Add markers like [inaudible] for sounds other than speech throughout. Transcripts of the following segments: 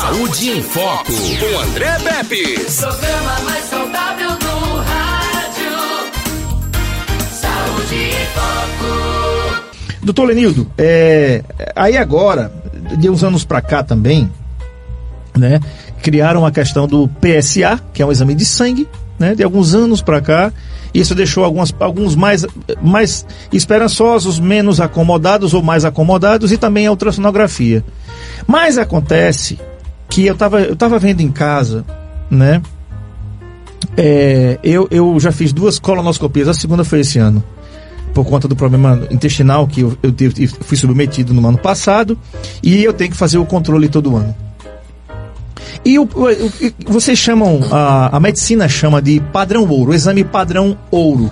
Saúde em Foco, com André Pepe. Programa mais saudável do rádio. Saúde em Foco. Doutor Lenildo, é, aí agora, de uns anos para cá também, né, criaram a questão do PSA, que é um exame de sangue, né, de alguns anos para cá. Isso deixou algumas, alguns mais, mais esperançosos, menos acomodados ou mais acomodados, e também a ultrassonografia. Mas acontece que eu estava eu tava vendo em casa, né? É, eu, eu já fiz duas colonoscopias, a segunda foi esse ano, por conta do problema intestinal que eu, eu fui submetido no ano passado, e eu tenho que fazer o controle todo ano. E o, o- vocês chamam, a, a medicina chama de padrão ouro, exame padrão ouro,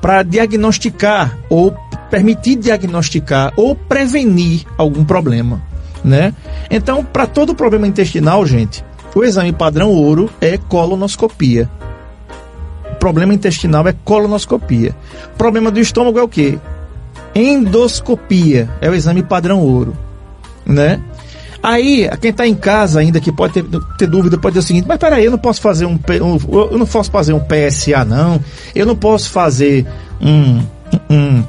para diagnosticar ou permitir diagnosticar ou prevenir algum problema, né? Então, para todo problema intestinal, gente, o exame padrão ouro é colonoscopia. Problema intestinal é colonoscopia. Problema do estômago é o quê? Endoscopia é o exame padrão ouro, né? Aí, quem está em casa ainda que pode ter, ter dúvida pode dizer o seguinte: mas peraí, eu não posso fazer um, um- eu não posso fazer um PSA não, eu não posso fazer um, um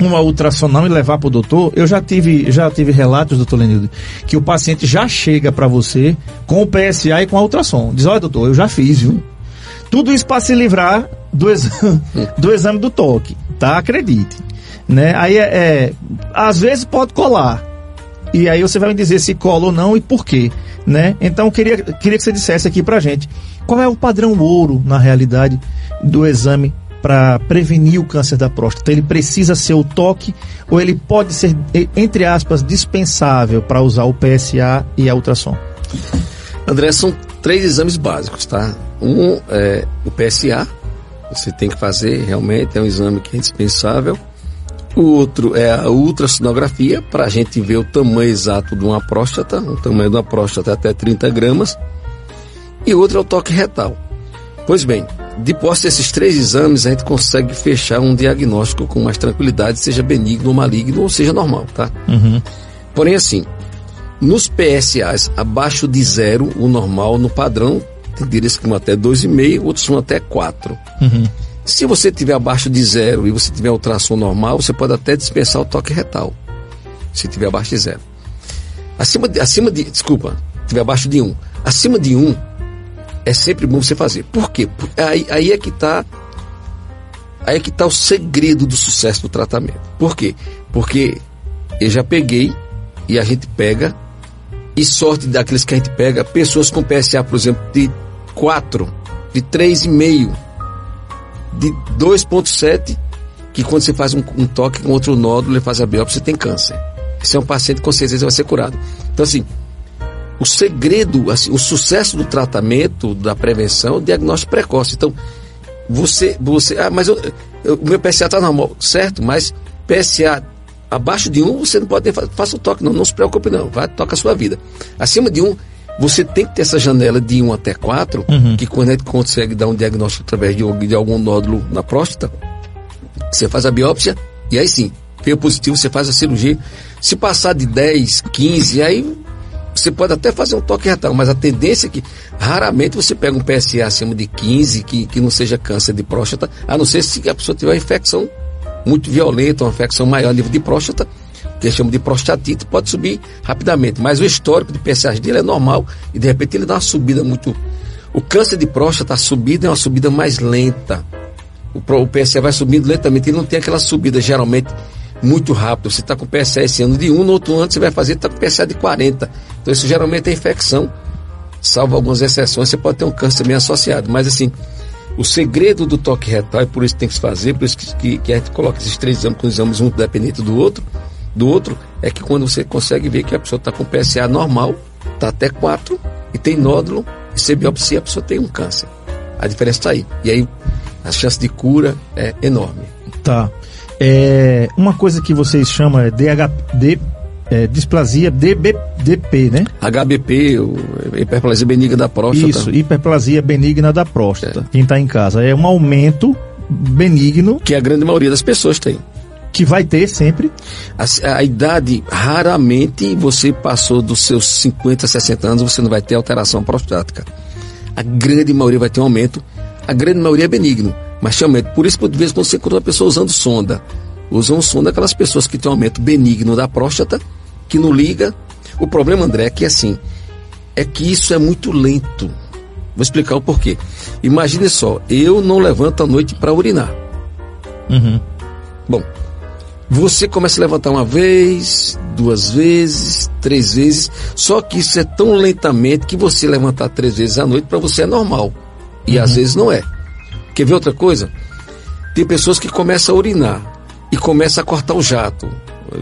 uma ultrassom e levar para o doutor. Eu já tive já tive relatos, doutor Lenildo, que o paciente já chega para você com o PSA e com a ultrassom. Diz: olha, doutor, eu já fiz, viu? Tudo isso para se livrar do exame, [laughs] do exame do toque, tá? Acredite. Né? Aí é, é, às vezes pode colar. E aí você vai me dizer se cola ou não e por quê, né? Então queria, queria que você dissesse aqui pra gente qual é o padrão ouro na realidade do exame para prevenir o câncer da próstata. Ele precisa ser o toque ou ele pode ser entre aspas dispensável para usar o PSA e a ultrassom? André, são três exames básicos, tá? Um é o PSA, você tem que fazer realmente, é um exame que é indispensável. O outro é a ultrassonografia, para a gente ver o tamanho exato de uma próstata, o tamanho de uma próstata é até 30 gramas. E outro é o toque retal. Pois bem, depois desses três exames, a gente consegue fechar um diagnóstico com mais tranquilidade, seja benigno ou maligno, ou seja normal, tá? Porém, assim, nos PSAs abaixo de zero, o normal, no padrão, tem dias que vão até 2,5, outros vão até 4. Se você tiver abaixo de zero e você tiver ultrassom normal, você pode até dispensar o toque retal. Se tiver abaixo de zero. Acima de, acima de desculpa, tiver abaixo de 1. Acima de 1 é sempre bom você fazer. Por quê? Aí, aí é que está aí é que está o segredo do sucesso do tratamento. Por quê? Porque eu já peguei e a gente pega e sorte daqueles que a gente pega, pessoas com PSA, por exemplo, de 4, de 3,5, de 2,7, que quando você faz um, um toque com outro nódulo e faz a biópsia, você tem câncer. Esse é um paciente com certeza vai ser curado. Então, assim, o segredo, assim, o sucesso do tratamento, da prevenção, o diagnóstico precoce. Então, você, você, ah, mas eu, eu- o meu PSA está normal, certo? Mas PSA abaixo de um, você não pode nem fa- faça o toque, não, não se preocupe não, vai, toca a sua vida. Acima de um, você tem que ter essa janela de 1 até 4, que quando a gente consegue dar um diagnóstico através de, algum- de algum nódulo na próstata, você faz a biópsia e aí sim, veio positivo, você faz a cirurgia. Se passar de 10, 15, aí você pode até fazer um toque retal, mas a tendência é que raramente você pega um PSA acima de 15 que, que não seja câncer de próstata, a não ser se a pessoa tiver uma infecção muito violenta, uma infecção maior a nível de próstata, que eles chamam de prostatite, pode subir rapidamente. Mas o histórico de PSA dele é normal e de repente ele dá uma subida muito. O câncer de próstata, a subida é uma subida mais lenta. O, o PSA vai subindo lentamente, ele não tem aquela subida geralmente muito rápida. Você está com PSA esse ano de 1, no outro ano você vai fazer, está com PSA de 40. Então isso geralmente é infecção, salvo algumas exceções, você pode ter um câncer também associado. Mas assim, o segredo do toque retal, e por isso tem que se fazer, por isso que, que, que a gente coloca esses três exames com exames um dependente do outro, do outro, é que quando você consegue ver que a pessoa está com PSA normal, está até 4, e tem nódulo, e se biopsia, a pessoa tem um câncer. A diferença está aí. E aí a chance de cura é enorme. Tá. É, uma coisa que vocês chamam é DHD, é, displasia DBDP, né? HBP, hiperplasia benigna da próstata. Isso, hiperplasia benigna da próstata. Quem está em casa. É um aumento benigno Que a grande maioria das pessoas tem. que vai ter sempre. A, a, idade, raramente você passou dos seus 50, 60 anos, você não vai ter alteração prostática. A grande maioria vai ter um aumento, a grande maioria é benigno, mas tem aumento. Por isso, por vezes, quando você encontra uma pessoa usando sonda, usam sonda aquelas pessoas que têm um aumento benigno da próstata, que não liga. O problema, André, é que assim, é que isso é muito lento. Vou explicar o porquê. Imagine só, eu não levanto à noite para urinar. Uhum. Bom, você começa a levantar uma vez, duas vezes, três vezes, só que isso é tão lentamente que você levantar três vezes à noite para você é normal. E uhum. às vezes não é. Quer ver outra coisa? Tem pessoas que começam a urinar e começam a cortar o jato.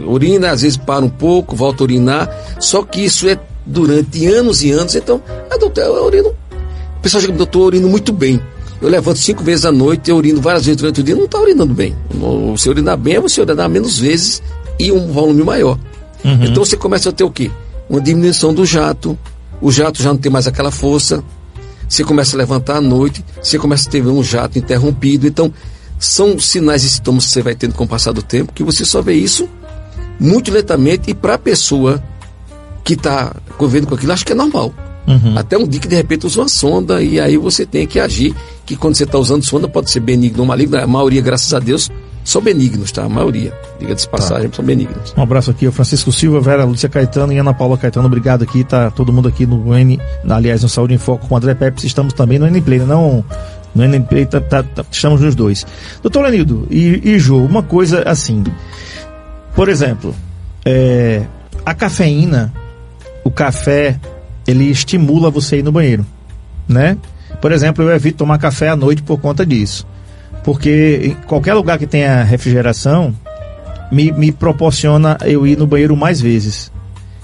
Urina, às vezes para um pouco, volta a urinar, só que isso é durante anos e anos. Então, a doutora, eu urino. O pessoal chega, doutor, eu urino muito bem. Eu levanto cinco vezes à noite, eu urino várias vezes durante o dia, não está urinando bem. Você urinar bem é você urinar menos vezes e um volume maior. Uhum. Então você começa a ter o quê? Uma diminuição do jato, o jato já não tem mais aquela força, você começa a levantar à noite, você começa a ter um jato interrompido. Então, são sinais e sintomas que você vai tendo com o passar do tempo, que você só vê isso muito lentamente e para a pessoa que está convivendo com aquilo, acho que é normal. Uhum. Até um dia que de repente usa uma sonda e aí você tem que agir, que quando você está usando sonda pode ser benigno ou maligno, a maioria, graças a Deus, são benignos, tá? A maioria, diga de passagem, tá. são benignos. Um abraço aqui, o Francisco Silva, Vera Lúcia Caetano e Ana Paula Caetano, obrigado aqui, tá todo mundo aqui no N, aliás, no Saúde em Foco com o André Pepe, estamos também no N-Play, né? não no N-Play, tá, tá, tá, estamos nos dois. Doutor Lenildo e, e Jô, uma coisa assim, por exemplo, é, a cafeína, o café, ele estimula você ir no banheiro, né? Por exemplo, eu evito tomar café à noite por conta disso. Porque qualquer lugar que tenha refrigeração, me, me proporciona eu ir no banheiro mais vezes.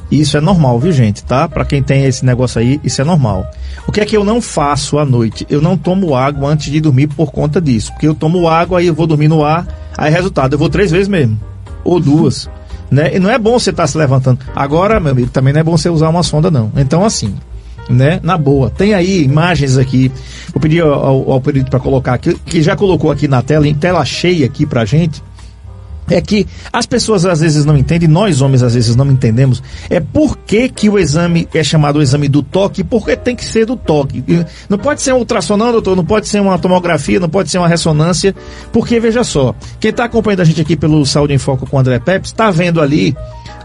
Isso é normal, viu, gente? Tá? Para quem tem esse negócio aí, isso é normal. O que é que eu não faço à noite? Eu não tomo água antes de dormir por conta disso. Porque eu tomo água, aí eu vou dormir no ar, aí resultado, eu vou três vezes mesmo. Ou duas. Né? E não é bom você estar tá se levantando. Agora, meu amigo, também não é bom você usar uma sonda, não. Então, assim, né? Na boa. Tem aí imagens aqui. Vou pedir ao, ao perito para colocar aqui, que já colocou aqui na tela, em tela cheia aqui pra gente. É que as pessoas às vezes não entendem, nós homens às vezes não entendemos, é por que, que o exame é chamado exame do toque, porque tem que ser do toque. Não pode ser um ultrassom, não, doutor, não pode ser uma tomografia, não pode ser uma ressonância, porque veja só, quem está acompanhando a gente aqui pelo Saúde em Foco com o André Pepe, está vendo ali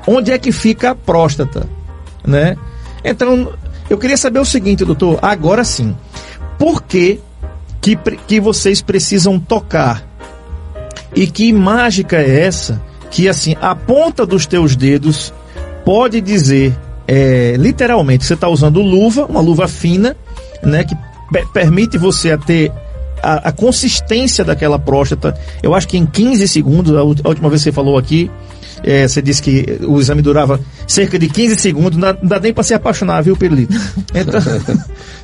onde é que fica a próstata, né? Então, eu queria saber o seguinte, doutor, agora sim. Por que, que, que vocês precisam tocar? E que mágica é essa que, assim, a ponta dos teus dedos pode dizer, é, literalmente, você está usando luva, uma luva fina, né, que permite você ter a, a, consistência daquela próstata. Eu acho que em 15 segundos, a, a última vez que você falou aqui, é, você disse que o exame durava cerca de 15 segundos, não dá, nem para se apaixonar, viu, Pirlito? [laughs] Então,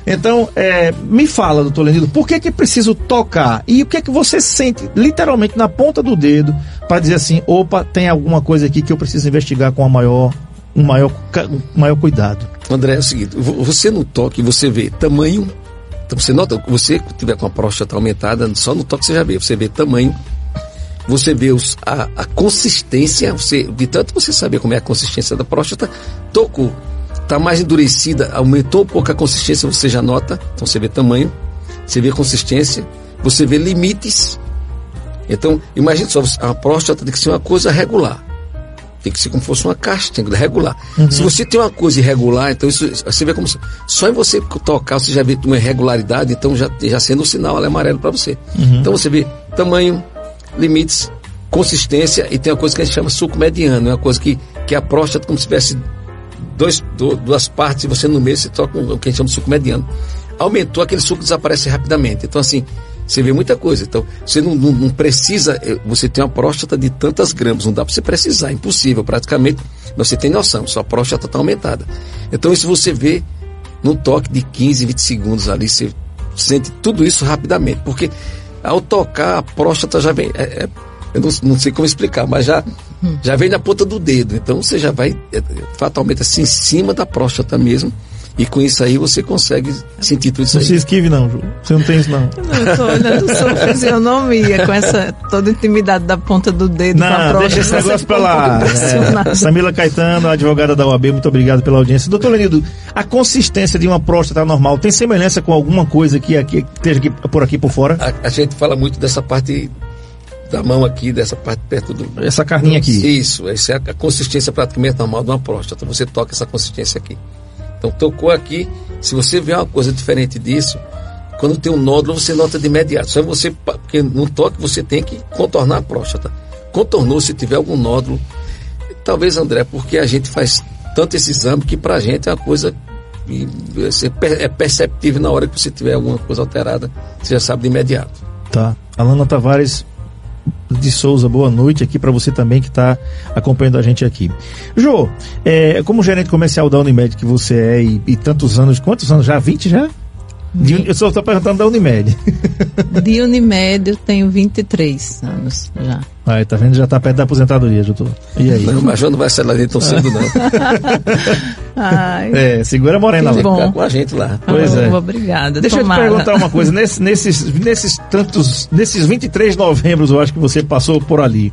então é, me fala, doutor Lenildo, por que que preciso tocar? E o que é que você sente, literalmente, na ponta do dedo, para dizer assim, opa, tem alguma coisa aqui que eu preciso investigar com a maior, um maior, um maior cuidado? André, é o seguinte, você no toque, você vê tamanho, então você nota, você tiver com a próstata aumentada, só no toque você já vê, você vê tamanho, você vê os, a, a, consistência, você, de tanto você saber como é a consistência da próstata, tocou, está mais endurecida, aumentou um pouco a consistência, você já nota, então você vê tamanho, você vê consistência, você vê limites. Então, imagine só, a próstata tem que ser uma coisa regular. Tem que ser como se fosse uma caixa, tem que regular. Uhum. Se você tem uma coisa irregular, então isso, você vê como se, só em você tocar você já vê uma irregularidade, então já, já sendo um sinal amarelo para você. Uhum. Então você vê tamanho, limites, consistência e tem uma coisa que a gente chama suco mediano, é uma coisa que, que a próstata como se tivesse dois, duas partes e você no meio você toca o que a gente chama de suco mediano. Aumentou, aquele suco desaparece rapidamente. Então, assim, você vê muita coisa. Então, você não, não, não precisa, eh, você tem uma próstata de tantas gramas, não dá para você precisar, é impossível, praticamente. Mas você tem noção, sua próstata está aumentada. Então, isso você vê num toque de 15, 20 segundos ali, você sente tudo isso rapidamente, porque ao tocar, a próstata já vem. É, é, eu não, não, sei como explicar, mas já, já vem na ponta do dedo. Então você já vai é, fatalmente assim em cima da próstata mesmo. E com isso aí você consegue sentir tudo isso Não se aí. esquive, não, Ju. Você não tem isso, não. Eu tô olhando sua fisionomia com essa toda intimidade da ponta do dedo Não, próstata, deixa esse negócio pra lá. É, Samila Caetano, advogada da OAB, muito obrigado pela audiência. Doutor Lenildo, a consistência de uma próstata normal tem semelhança com alguma coisa que aqui, esteja aqui, por aqui por fora? A, a gente fala muito dessa parte da mão aqui, dessa parte perto do. Essa carninha aqui. Isso, essa é a, a consistência praticamente normal de uma próstata. Você toca essa consistência aqui. Então tocou aqui, se você vê uma coisa diferente disso, quando tem um nódulo, você nota de imediato. Só você, porque no toque você tem que contornar a próstata. Contornou, se tiver algum nódulo, talvez André, porque a gente faz tanto esse exame que pra gente é uma coisa e per- é perceptível na hora que você tiver alguma coisa alterada, você já sabe de imediato. Tá. Alana Tavares de Souza, boa noite aqui para você também que está acompanhando a gente aqui. Jô, é, como gerente comercial da Unimed que você é e, e tantos anos, quantos anos já? 20 já? De eu só estou perguntando da Unimed. De Unimed eu tenho 23 anos já. Aí, tá vendo? Já tá perto da aposentadoria, doutor. E aí? Não, mas já não vai sair lá dentro tão cedo, não. [laughs] Ai, É, segura a morena lá. bom. Ficar com a gente lá. Pois é. Obrigada. Deixa tomara. eu te perguntar uma coisa. [laughs] Nesse- nesses, nesses tantos, nesses 23 de novembro, eu acho que você passou por ali.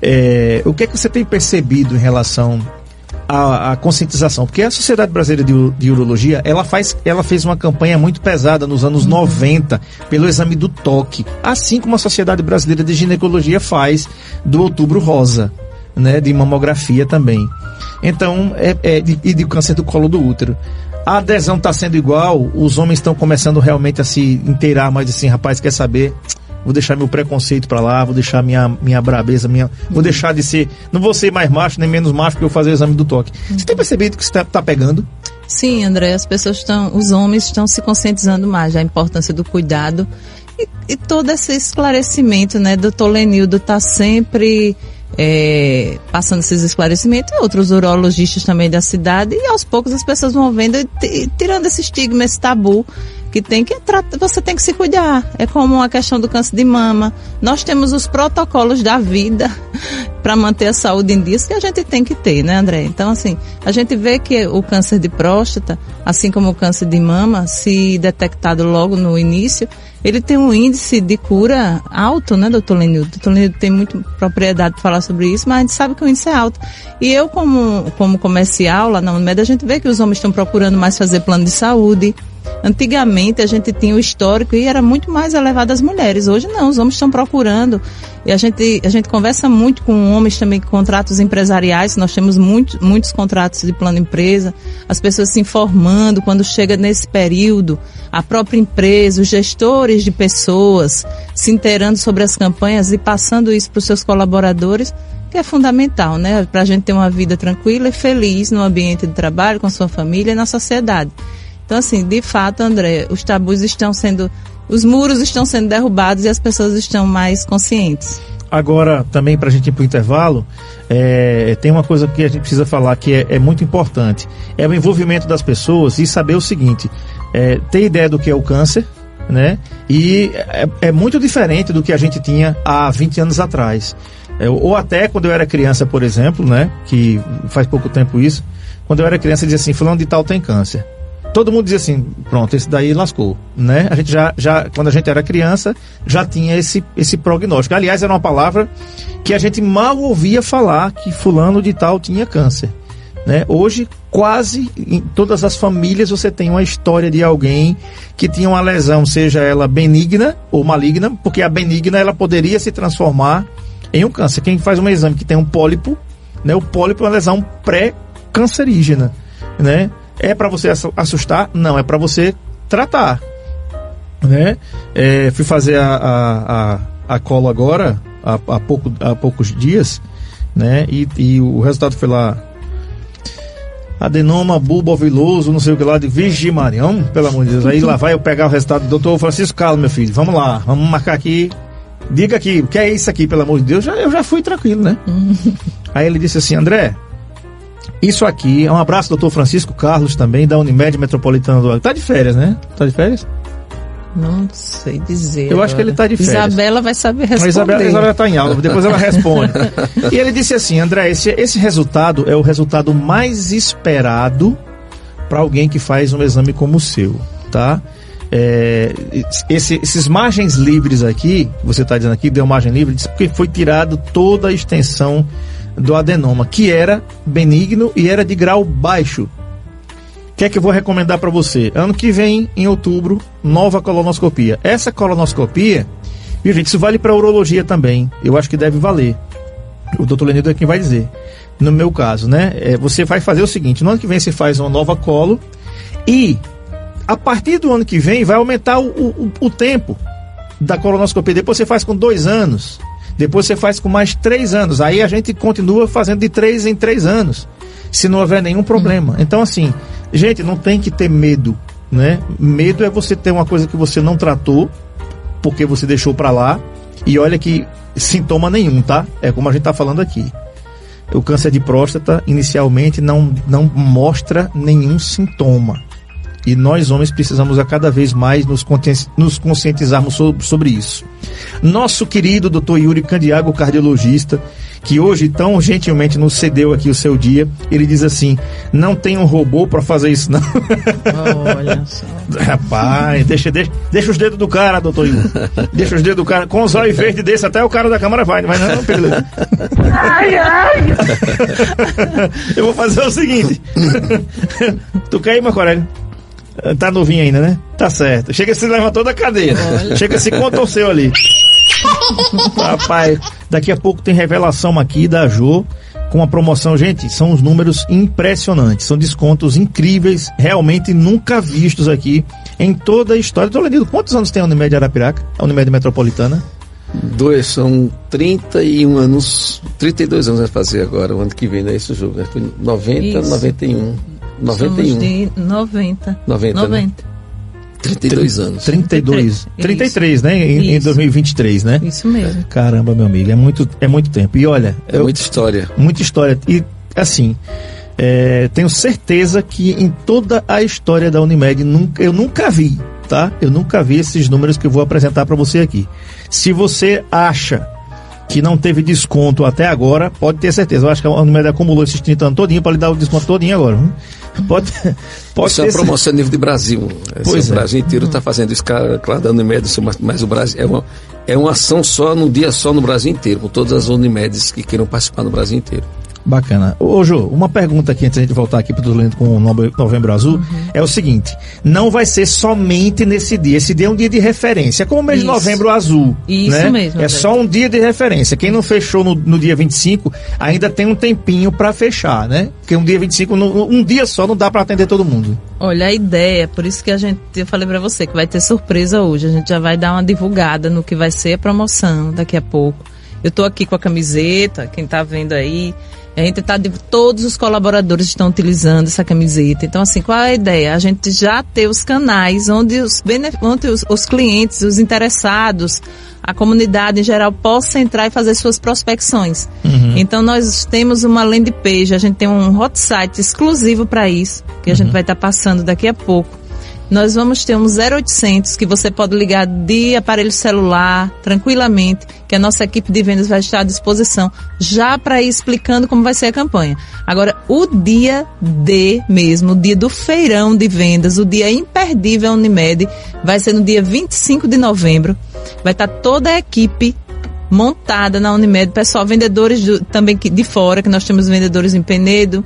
É, o que é que você tem percebido em relação à, à conscientização? Porque a Sociedade Brasileira de, de Urologia, ela, faz, ela fez uma campanha muito pesada nos anos 90 pelo exame do toque, assim como a Sociedade Brasileira de Ginecologia faz do Outubro Rosa, né, de mamografia também. Então, é, é, de- e de câncer do colo do útero. A adesão está sendo igual, os homens estão começando realmente a se inteirar mais assim, rapaz, quer saber? Vou deixar meu preconceito pra lá, vou deixar minha, minha brabeza, minha, vou deixar de ser, não vou ser mais macho nem menos macho porque eu fazer o exame do toque. Você tem percebido que você tá, tá pegando? Sim, André, as pessoas estão, os homens estão se conscientizando mais da importância do cuidado e, e todo esse esclarecimento, né? Doutor Lenildo está sempre é, passando esses esclarecimentos e outros urologistas também da cidade e aos poucos as pessoas vão vendo e ti- tirando esse estigma, esse tabu que tem que tratar, você tem que se cuidar. É como a questão do câncer de mama. Nós temos os protocolos da vida [laughs] para manter a saúde em dias que a gente tem que ter, né, André? Então, assim, a gente vê que o câncer de próstata, assim como o câncer de mama, se detectado logo no início, ele tem um índice de cura alto, né, doutor Lenildo? Doutor Lenildo tem muita propriedade para falar sobre isso, mas a gente sabe que o índice é alto. E eu, como, como comercial lá na Unimed, a gente vê que os homens estão procurando mais fazer plano de saúde, Antigamente a gente tinha o histórico e era muito mais elevado às mulheres. Hoje não, os homens estão procurando. E a gente, a gente conversa muito com homens também com contratos empresariais. Nós temos muito, muitos contratos de plano empresa. As pessoas se informando quando chega nesse período. A própria empresa, os gestores de pessoas se inteirando sobre as campanhas e passando isso para os seus colaboradores que é fundamental, né? Para a gente ter uma vida tranquila e feliz no ambiente de trabalho, com sua família e na sociedade. Então, assim, de fato, André, os tabus estão sendo, os muros estão sendo derrubados e as pessoas estão mais conscientes. Agora, também para a gente ir para o intervalo, é, tem uma coisa que a gente precisa falar que é, é muito importante. É o envolvimento das pessoas e saber o seguinte, é, ter ideia do que é o câncer, né? E é, é muito diferente do que a gente tinha há 20 anos atrás. É, ou até quando eu era criança, por exemplo, né? Que faz pouco tempo isso. Quando eu era criança, dizia assim, fulano de tal tem câncer todo mundo dizia assim, pronto, esse daí lascou, né? A gente já, já quando a gente era criança, já tinha esse, esse prognóstico. Aliás, era uma palavra que a gente mal ouvia falar que fulano de tal tinha câncer, né? Hoje, quase em todas as famílias você tem uma história de alguém que tinha uma lesão, seja ela benigna ou maligna, porque a benigna ela poderia se transformar em um câncer. Quem faz um exame que tem um pólipo, né? O pólipo é uma lesão pré-cancerígena, né? É para você assustar? Não, é para você tratar. Né? É, fui fazer a, a, a, a colo agora, há, há, pouco, há poucos dias, né? E, e o resultado foi lá. Adenoma bulboviloso, não sei o que lá, de Virgem Marião, pelo amor de Deus. Aí lá vai eu pegar o resultado do doutor Francisco Carlos, meu filho. Vamos lá, vamos marcar aqui. Diga aqui, o que é isso aqui, pelo amor de Deus? Já, eu já fui tranquilo, né? Aí ele disse assim, André, isso aqui é um abraço, doutor Francisco Carlos, também, da Unimed Metropolitana do Tá de férias, né? Tá de férias? Não sei dizer. Eu acho que ele tá de férias. Isabela vai saber responder. A Isabela, Isabela tá em aula, depois ela responde. [laughs] e ele disse assim, André, esse, esse resultado é o resultado mais esperado para alguém que faz um exame como o seu, tá? É, esse- esses margens livres aqui, você está dizendo aqui, deu margem livre, diz porque foi tirado toda a extensão do adenoma, que era benigno e era de grau baixo. O que é que eu vou recomendar para você? Ano que vem, em outubro, nova colonoscopia. Essa colonoscopia, viu gente, isso vale para urologia também. Eu acho que deve valer. O doutor Lenildo é quem vai dizer. No meu caso, né? é, você vai fazer o seguinte: no ano que vem você faz uma nova colo e a partir do ano que vem vai aumentar o, o, o tempo da colonoscopia. Depois você faz com dois anos. Depois você faz com mais três anos. Aí a gente continua fazendo de três em três anos. Se não houver nenhum problema. Então, assim, gente, não tem que ter medo. Né? Medo é você ter uma coisa que você não tratou, porque você deixou pra lá. E olha que sintoma nenhum, tá? É como a gente tá falando aqui. O câncer de próstata, inicialmente, não, não mostra nenhum sintoma. E nós, homens, precisamos a cada vez mais nos, conscientizarmos so- sobre isso. Nosso querido Dr. Yuri Candiago, cardiologista, que hoje tão gentilmente nos cedeu aqui o seu dia, ele diz assim: não tem um robô para fazer isso, não. Olha [laughs] só. Rapaz, deixa, deixa, deixa os dedos do cara, doutor Yuri. Deixa os dedos do cara. Com os olhos verdes desse, até o cara da câmara vai, não vai não, Pedro? [laughs] Eu vou fazer o seguinte. tu quer ir, Marco Aurélio? Tá novinho ainda, né? Tá certo. Chega se levantou da cadeira. Chega se contorceu ali. [laughs] Rapaz, daqui a pouco tem revelação aqui da Jo com a promoção. Gente, são os números impressionantes. São descontos incríveis, realmente nunca vistos aqui em toda a história. Tô lembrando, quantos anos tem a Unimed Arapiraca? A Unimed Metropolitana? Dois, são 31 anos, 32 anos vai fazer agora, o ano que vem, não é esse o jogo, né? Foi 90, Isso. 91. Somos 91. de 90. 90, né? 90. 32 anos. 32. 33, 33, né? Em, em Isso. 2023, né? Isso mesmo. Caramba, meu amigo, é muito, é muito tempo. E olha, É eu- muita história. muita história. E, assim, é, tenho certeza que em toda a história da Unimed, nunca, eu nunca vi, tá? Eu nunca vi esses números que eu vou apresentar para você aqui. Se você acha que não teve desconto até agora, pode ter certeza. Eu acho que a Unimed acumulou esses 30 anos todinho para lhe dar o desconto todinho agora. viu? Pode, [laughs] pode Isso é uma promoção a nível de Brasil. Pois o é. Brasil inteiro está fazendo isso, claro, da Unimed, mas o Brasil é uma, é uma ação só, num dia só no Brasil inteiro, com todas as Unimedes que queiram participar no Brasil inteiro. Bacana. Ô, Jô, uma pergunta aqui antes de a gente voltar aqui para o Lendo com o Nove- Novembro Azul Uhum. é o seguinte: não vai ser somente nesse dia. Esse dia é um dia de referência. É como o mês de Isso. Novembro Azul. Isso né? mesmo, É André. só um dia de referência. Quem não fechou no, no dia 25 ainda tem um tempinho para fechar, né? Porque um dia 25, no- um dia só não dá para atender todo mundo. Olha a ideia, por isso que a gente, eu falei pra você que vai ter surpresa hoje. A gente já vai dar uma divulgada no que vai ser a promoção daqui a pouco. Eu tô aqui com a camiseta, quem tá vendo aí. Tá de, todos os colaboradores estão utilizando essa camiseta. Então assim, qual é a ideia? A gente já ter os canais onde os onde os, os clientes, os interessados, a comunidade em geral possa entrar e fazer suas prospecções. Então nós temos uma landing page, a gente tem um hot site exclusivo para isso, que a gente vai estar passando daqui a pouco. Nós vamos ter um 0800 que você pode ligar de aparelho celular tranquilamente, que a nossa equipe de vendas vai estar à disposição já para ir explicando como vai ser a campanha. Agora, o dia D mesmo, o dia do feirão de vendas, o dia imperdível Unimed, vai ser no dia 25 de novembro. Vai estar toda a equipe montada na Unimed, pessoal, vendedores do- também de fora, que nós temos vendedores em Penedo,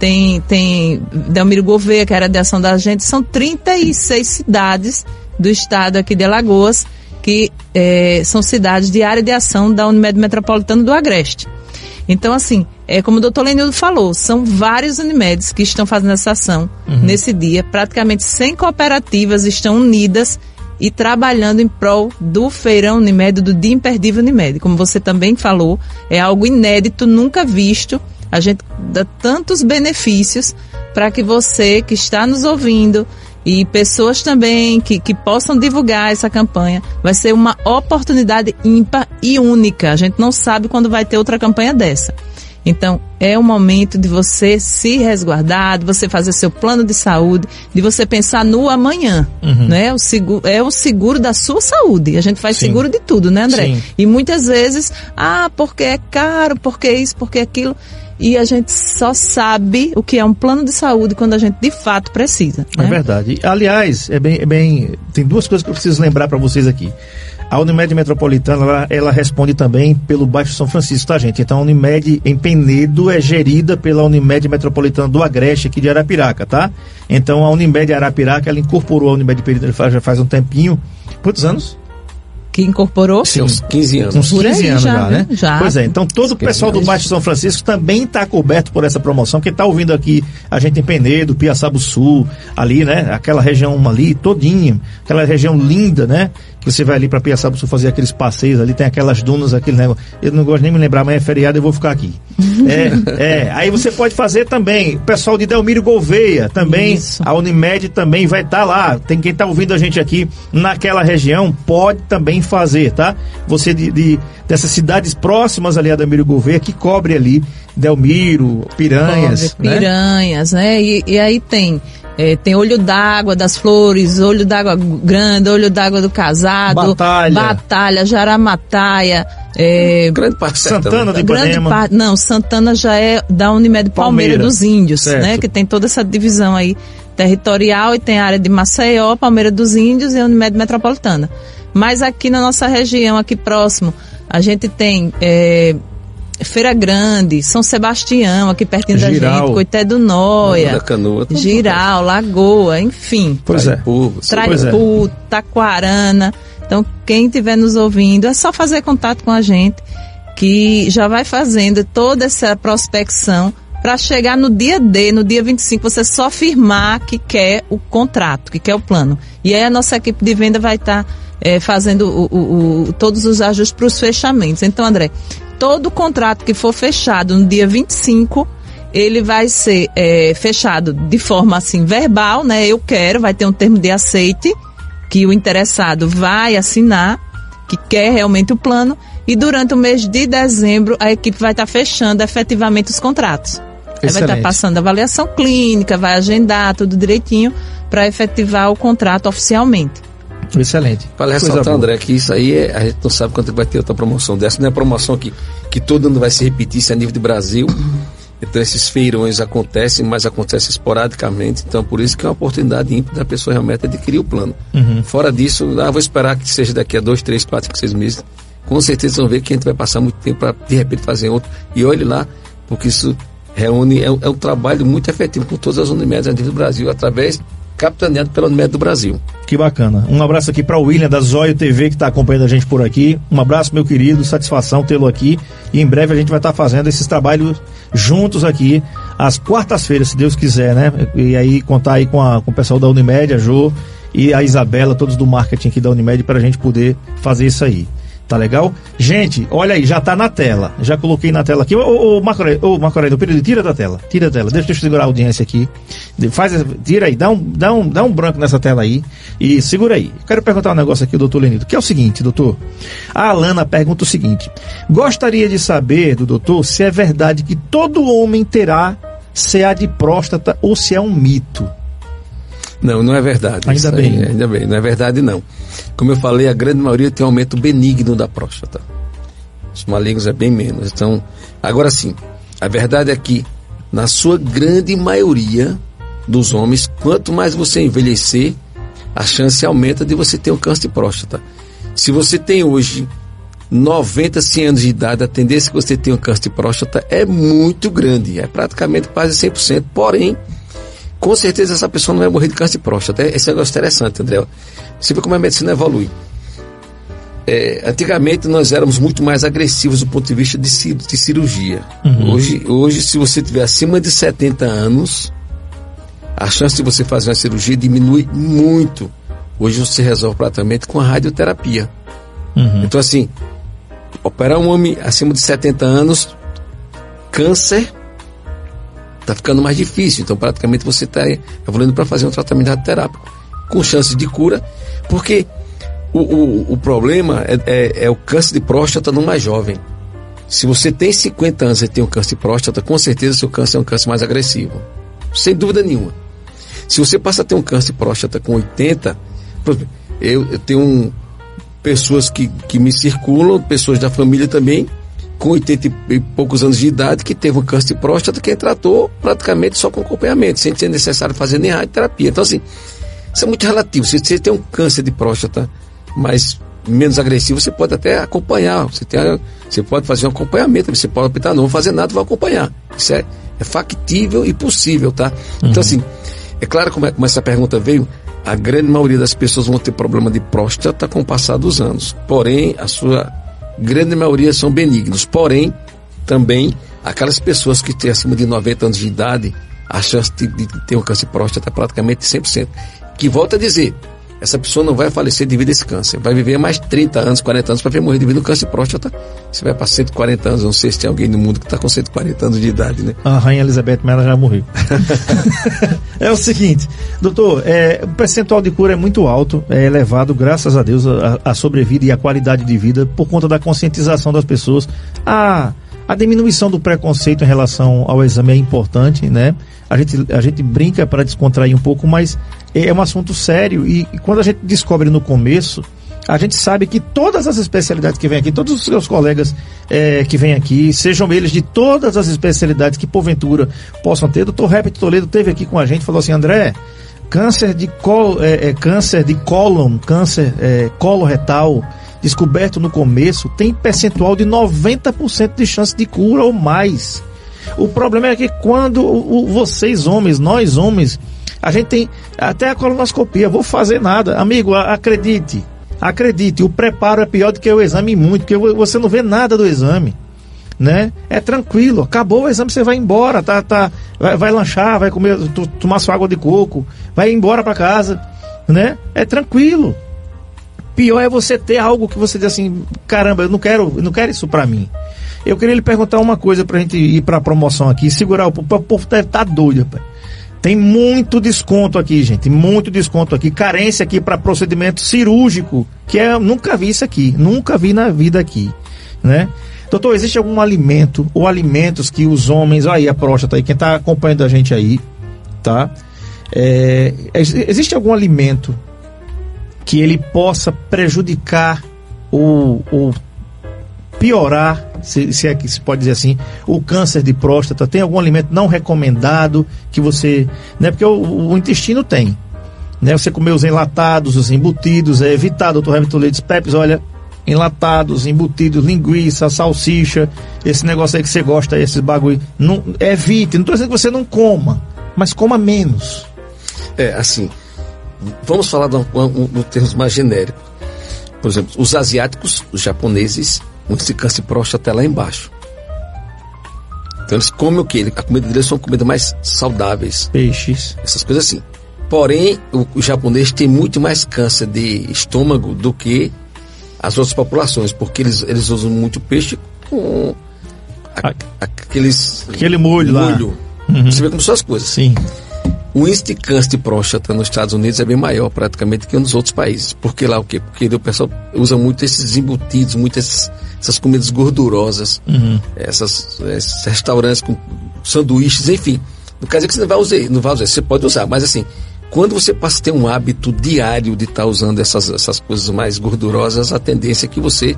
tem, tem Delmiro Gouveia, que era de ação da gente, são 36 cidades do estado aqui de Alagoas, que eh, são cidades de área de ação da Unimed Metropolitana do Agreste. Então, assim, é como o doutor Lenildo falou, são vários Unimedes que estão fazendo essa ação nesse dia. Praticamente 100 cooperativas estão unidas e trabalhando em prol do Feirão Unimed, do Dia Imperdível Unimed. Como você também falou, é algo inédito, nunca visto. A gente dá tantos benefícios para que você que está nos ouvindo e pessoas também que, que possam divulgar essa campanha. Vai ser uma oportunidade ímpar e única. A gente não sabe quando vai ter outra campanha dessa. Então, é o momento de você se resguardar, de você fazer seu plano de saúde, de você pensar no amanhã, né? O seguro, é o seguro da sua saúde. A gente faz Sim. seguro de tudo, né, André? Sim. E muitas vezes, ah, porque é caro, porque isso, porque aquilo. E a gente só sabe o que é um plano de saúde quando a gente de fato precisa. É né? verdade. Aliás, é bem, é bem. Tem duas coisas que eu preciso lembrar para vocês aqui. A Unimed Metropolitana, ela, ela responde também pelo Baixo São Francisco, tá, gente? Então a Unimed em Penedo é gerida pela Unimed Metropolitana do Agreste, aqui de Arapiraca, tá? Então a Unimed Arapiraca, ela incorporou a Unimed Penedo já faz um tempinho. Quantos anos? Que incorporou? Tem uns 15 anos. Uns Por 15 aí anos já, já, né? Já. Pois é, então todo o pessoal do Baixo São Francisco também está coberto por essa promoção. Quem está ouvindo aqui, a gente em Penedo, Piaçaba Sul, ali, né? Aquela região ali, todinha, aquela região linda, né? Que você vai ali para Piaçaba Sul fazer aqueles passeios ali, tem aquelas dunas, aquele negócio. Eu não gosto nem de me lembrar, mas é feriado, eu vou ficar aqui. [laughs] é, é. Aí você pode fazer também. O pessoal de Delmiro Gouveia também, Isso. a Unimed também vai estar lá. Tem quem está ouvindo a gente aqui naquela região, pode também fazer, tá? Você de, de- dessas cidades próximas ali a Delmiro Gouveia, que cobre ali Delmiro, Piranhas, Cobre, né? piranhas, né? E, e aí tem é, tem olho d'água das flores, olho d'água grande, olho d'água do casado, Batalha. batalha, jaramataia, é, Grande parte Santana né? de grande parte. Não, Santana já é da Unimed Palmeira, Palmeira, dos Índios, certo. né? Que tem toda essa divisão aí territorial e tem a área de Maceió, Palmeira dos Índios e a Unimed Metropolitana. Mas aqui na nossa região, aqui próximo, a gente tem é, Feira Grande, São Sebastião, aqui pertinho Giral. da gente, Coité do Da Noia, canoa. tudo Giral, Lagoa, enfim. Pois é. Traipu, é. Traipu, Taquarana. Então, quem estiver nos ouvindo, é só fazer contato com a gente, que já vai fazendo toda essa prospecção para chegar no dia D, no dia 25, você só firmar que quer o contrato, que quer o plano. E aí a nossa equipe de venda vai estar fazendo o- o- o- todos os ajustes para os fechamentos. Então, André, todo contrato que for fechado no dia 25, ele vai ser é, fechado de forma assim verbal, né? Eu quero, vai ter um termo de aceite que o interessado vai assinar, que quer realmente o plano, e durante o mês de dezembro a equipe vai estar fechando efetivamente os contratos. Vai estar passando avaliação clínica, vai agendar tudo direitinho para efetivar o contrato oficialmente. Excelente. Vale ressaltar, boa. André, que isso aí é- a gente não sabe quando vai ter outra promoção dessa. Não é promoção que, que todo ano vai se repetir, isso é a nível de Brasil. Então esses feirões acontecem, mas acontecem esporadicamente. Então por isso que é uma oportunidade ímpar da pessoa realmente adquirir o plano. Uhum. Fora disso, ah, vou esperar que seja daqui a dois, três, quatro, cinco, seis meses. Com certeza vão ver que a gente vai passar muito tempo para de repente fazer outro. E olhe lá, porque isso reúne, é, um- é um trabalho muito efetivo com todas as Unimedes a nível do Brasil, através, capitaneado pela Unimed do Brasil. Que bacana. Um abraço aqui para o William da Zóio TV que está acompanhando a gente por aqui. Um abraço, meu querido. Satisfação tê-lo aqui. E em breve a gente vai estar fazendo esses trabalhos juntos aqui, às quartas-feiras, se Deus quiser, né? E aí contar aí com, a, com o pessoal da Unimed, a Jô e a Isabela, todos do marketing aqui da Unimed, para a gente poder fazer isso aí. Tá legal? Gente, olha aí, já tá na tela. Já coloquei na tela aqui. Ô, ô, ô Marco Aurélio, ô, período, tira da tela. Tira da tela. Deixa, deixa eu segurar a audiência aqui. Faz, tira aí, dá um, dá, um, dá um branco nessa tela aí. E segura aí. Quero perguntar um negócio aqui, doutor Lenito, que é o seguinte, doutor. A Alana pergunta o seguinte: Gostaria de saber do doutor se é verdade que todo homem terá CA de próstata ou se é um mito. Não, não é verdade. Ainda Isso aí, bem. ainda bem, não é verdade não. Como eu falei, a grande maioria tem um aumento benigno da próstata. Os malignos é bem menos. Então, agora sim, a verdade é que, na sua grande maioria dos homens, quanto mais você envelhecer, a chance aumenta de você ter um câncer de próstata. Se você tem hoje 90, 100 anos de idade, a tendência que você tenha um câncer de próstata é muito grande, é praticamente quase 100%. Porém, com certeza essa pessoa não vai morrer de câncer de próstata. É- Esse é negócio interessante, André. Você vê como a medicina evolui. É, antigamente nós éramos muito mais agressivos do ponto de vista de, de cirurgia. Hoje, hoje, se você tiver acima de 70 anos, a chance de você fazer uma cirurgia diminui muito. Hoje você resolve praticamente com a radioterapia. Então, assim, operar um homem acima de 70 anos, câncer, tá ficando mais difícil. Então, praticamente você está evoluindo para fazer um tratamento radioterápico com chances de cura, porque o, o, o problema é, é- é o câncer de próstata no mais jovem. Se você tem 50 anos e tem um câncer de próstata, com certeza seu câncer é um câncer mais agressivo. Sem dúvida nenhuma. Se você passa a ter um câncer de próstata com 80, por exemplo, eu, eu tenho um, pessoas que, que me circulam, pessoas da família também, com 80 e poucos anos de idade, que teve um câncer de próstata, que tratou praticamente só com acompanhamento, sem ser necessário fazer nem radioterapia. Então, assim, isso é muito relativo. Se você tem um câncer de próstata mais menos agressivo, você pode até acompanhar. Você, tem, você pode fazer um acompanhamento, você pode optar, não vou fazer nada, vou acompanhar. Isso é, é factível e possível, tá? Então, assim, é claro como, é, como essa pergunta veio, a grande maioria das pessoas vão ter problema de próstata com o passar dos anos. Porém, a sua grande maioria são benignos. Porém, também aquelas pessoas que têm acima de 90 anos de idade, a chance de, de ter um câncer de próstata é praticamente 100%. Que volta a dizer, essa pessoa não vai falecer devido a esse câncer. Vai viver mais 30 anos, 40 anos para ver morrer devido ao câncer de próstata. Você vai para 140 anos, não sei se tem alguém no mundo que está com 140 anos de idade, né? A Rainha Elizabeth, mas ela já morreu. [laughs] é o seguinte, doutor, é, o percentual de cura é muito alto, é elevado, graças a Deus, a, a sobrevida e a qualidade de vida por conta da conscientização das pessoas. A, a diminuição do preconceito em relação ao exame é importante, né? A gente, a gente brinca para descontrair um pouco, mas é um assunto sério e, e quando a gente descobre no começo, a gente sabe que todas as especialidades que vêm aqui, todos os seus colegas é, que vêm aqui, sejam eles de todas as especialidades que porventura possam ter, doutor Rep Toledo teve aqui com a gente, falou assim, André, câncer de colo, é, é, câncer de cólon, câncer é, coloretal, descoberto no começo, tem percentual de 90% de chance de cura ou mais. O problema é que quando o, vocês homens, nós homens, a gente tem até a colonoscopia, vou fazer nada. Amigo, acredite, acredite, o preparo é pior do que o exame muito, porque você não vê nada do exame. Né? É tranquilo, acabou o exame, você vai embora, tá, tá, vai, vai lanchar, vai comer, tomar sua água de coco, vai embora para casa, né? É tranquilo. Pior é você ter algo que você diz assim, caramba, eu não quero, eu não quero isso para mim. Eu queria lhe perguntar uma coisa pra gente ir pra promoção aqui, segurar o povo, o povo deve estar tá doido, rapaz. Tem muito desconto aqui, gente. Muito desconto aqui. Carência aqui para procedimento cirúrgico, que é nunca vi isso aqui, nunca vi na vida aqui, né? Doutor, existe algum alimento ou alimentos que os homens, aí a próstata aí, quem está acompanhando a gente aí, tá? É, existe algum alimento que ele possa prejudicar ou, ou piorar, se, se, é que se pode dizer assim, o câncer de próstata? Tem algum alimento não recomendado que você. Né, porque o, o intestino tem. Né, você comer os enlatados, os embutidos, é evitar, doutor Hamilton Leites Pepes, olha, enlatados, embutidos, linguiça, salsicha, esse negócio aí que você gosta, esses bagulho. Não, evite, não estou dizendo que você não coma, mas coma menos. É, assim, vamos falar no termos mais genéricos. Por exemplo, os asiáticos, os japoneses, esse câncer próstata lá embaixo. Então eles comem o que? A comida deles são comidas mais saudáveis. Peixes. Essas coisas assim. Porém, o, o, japonês tem muito mais câncer de estômago do que as outras populações, porque eles, eles usam muito peixe com a, aqueles aquele molho, molho. lá. Uhum. Você vê como são as coisas. Sim. O índice de câncer de próstata nos Estados Unidos é bem maior praticamente que nos outros países. Porque lá o quê? Porque o pessoal usa muito esses embutidos, muitas essas comidas gordurosas, uhum. essas, esses restaurantes com sanduíches, enfim. Não quer dizer que você não vai usar, não vai usar, você pode usar, mas assim, quando você passa a ter um hábito diário de estar tá usando essas, essas coisas mais gordurosas, a tendência é que você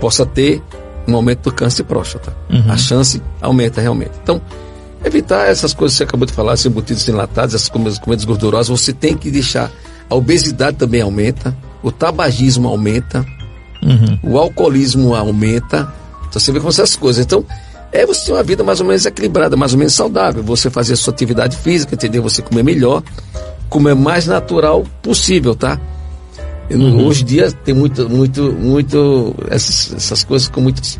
possa ter um aumento do câncer de próstata. Uhum. A chance aumenta realmente. Então, evitar essas coisas que você acabou de falar, esses embutidos enlatados, essas comidas, comidas gordurosas, você tem que deixar. A obesidade também aumenta, o tabagismo aumenta, Uhum. O alcoolismo aumenta. Então você vê como essas coisas. Então, é você ter uma vida mais ou menos equilibrada, mais ou menos saudável. Você fazer a sua atividade física, entendeu? Você comer melhor, comer mais natural possível, tá? Uhum. Hoje em dia tem muito, muito, muito essas, essas coisas com muitos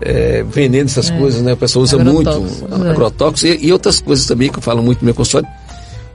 é, veneno, essas é. coisas, né? A pessoa usa muito é. agrotóxicos e, e, outras coisas também que eu falo muito no meu consultório.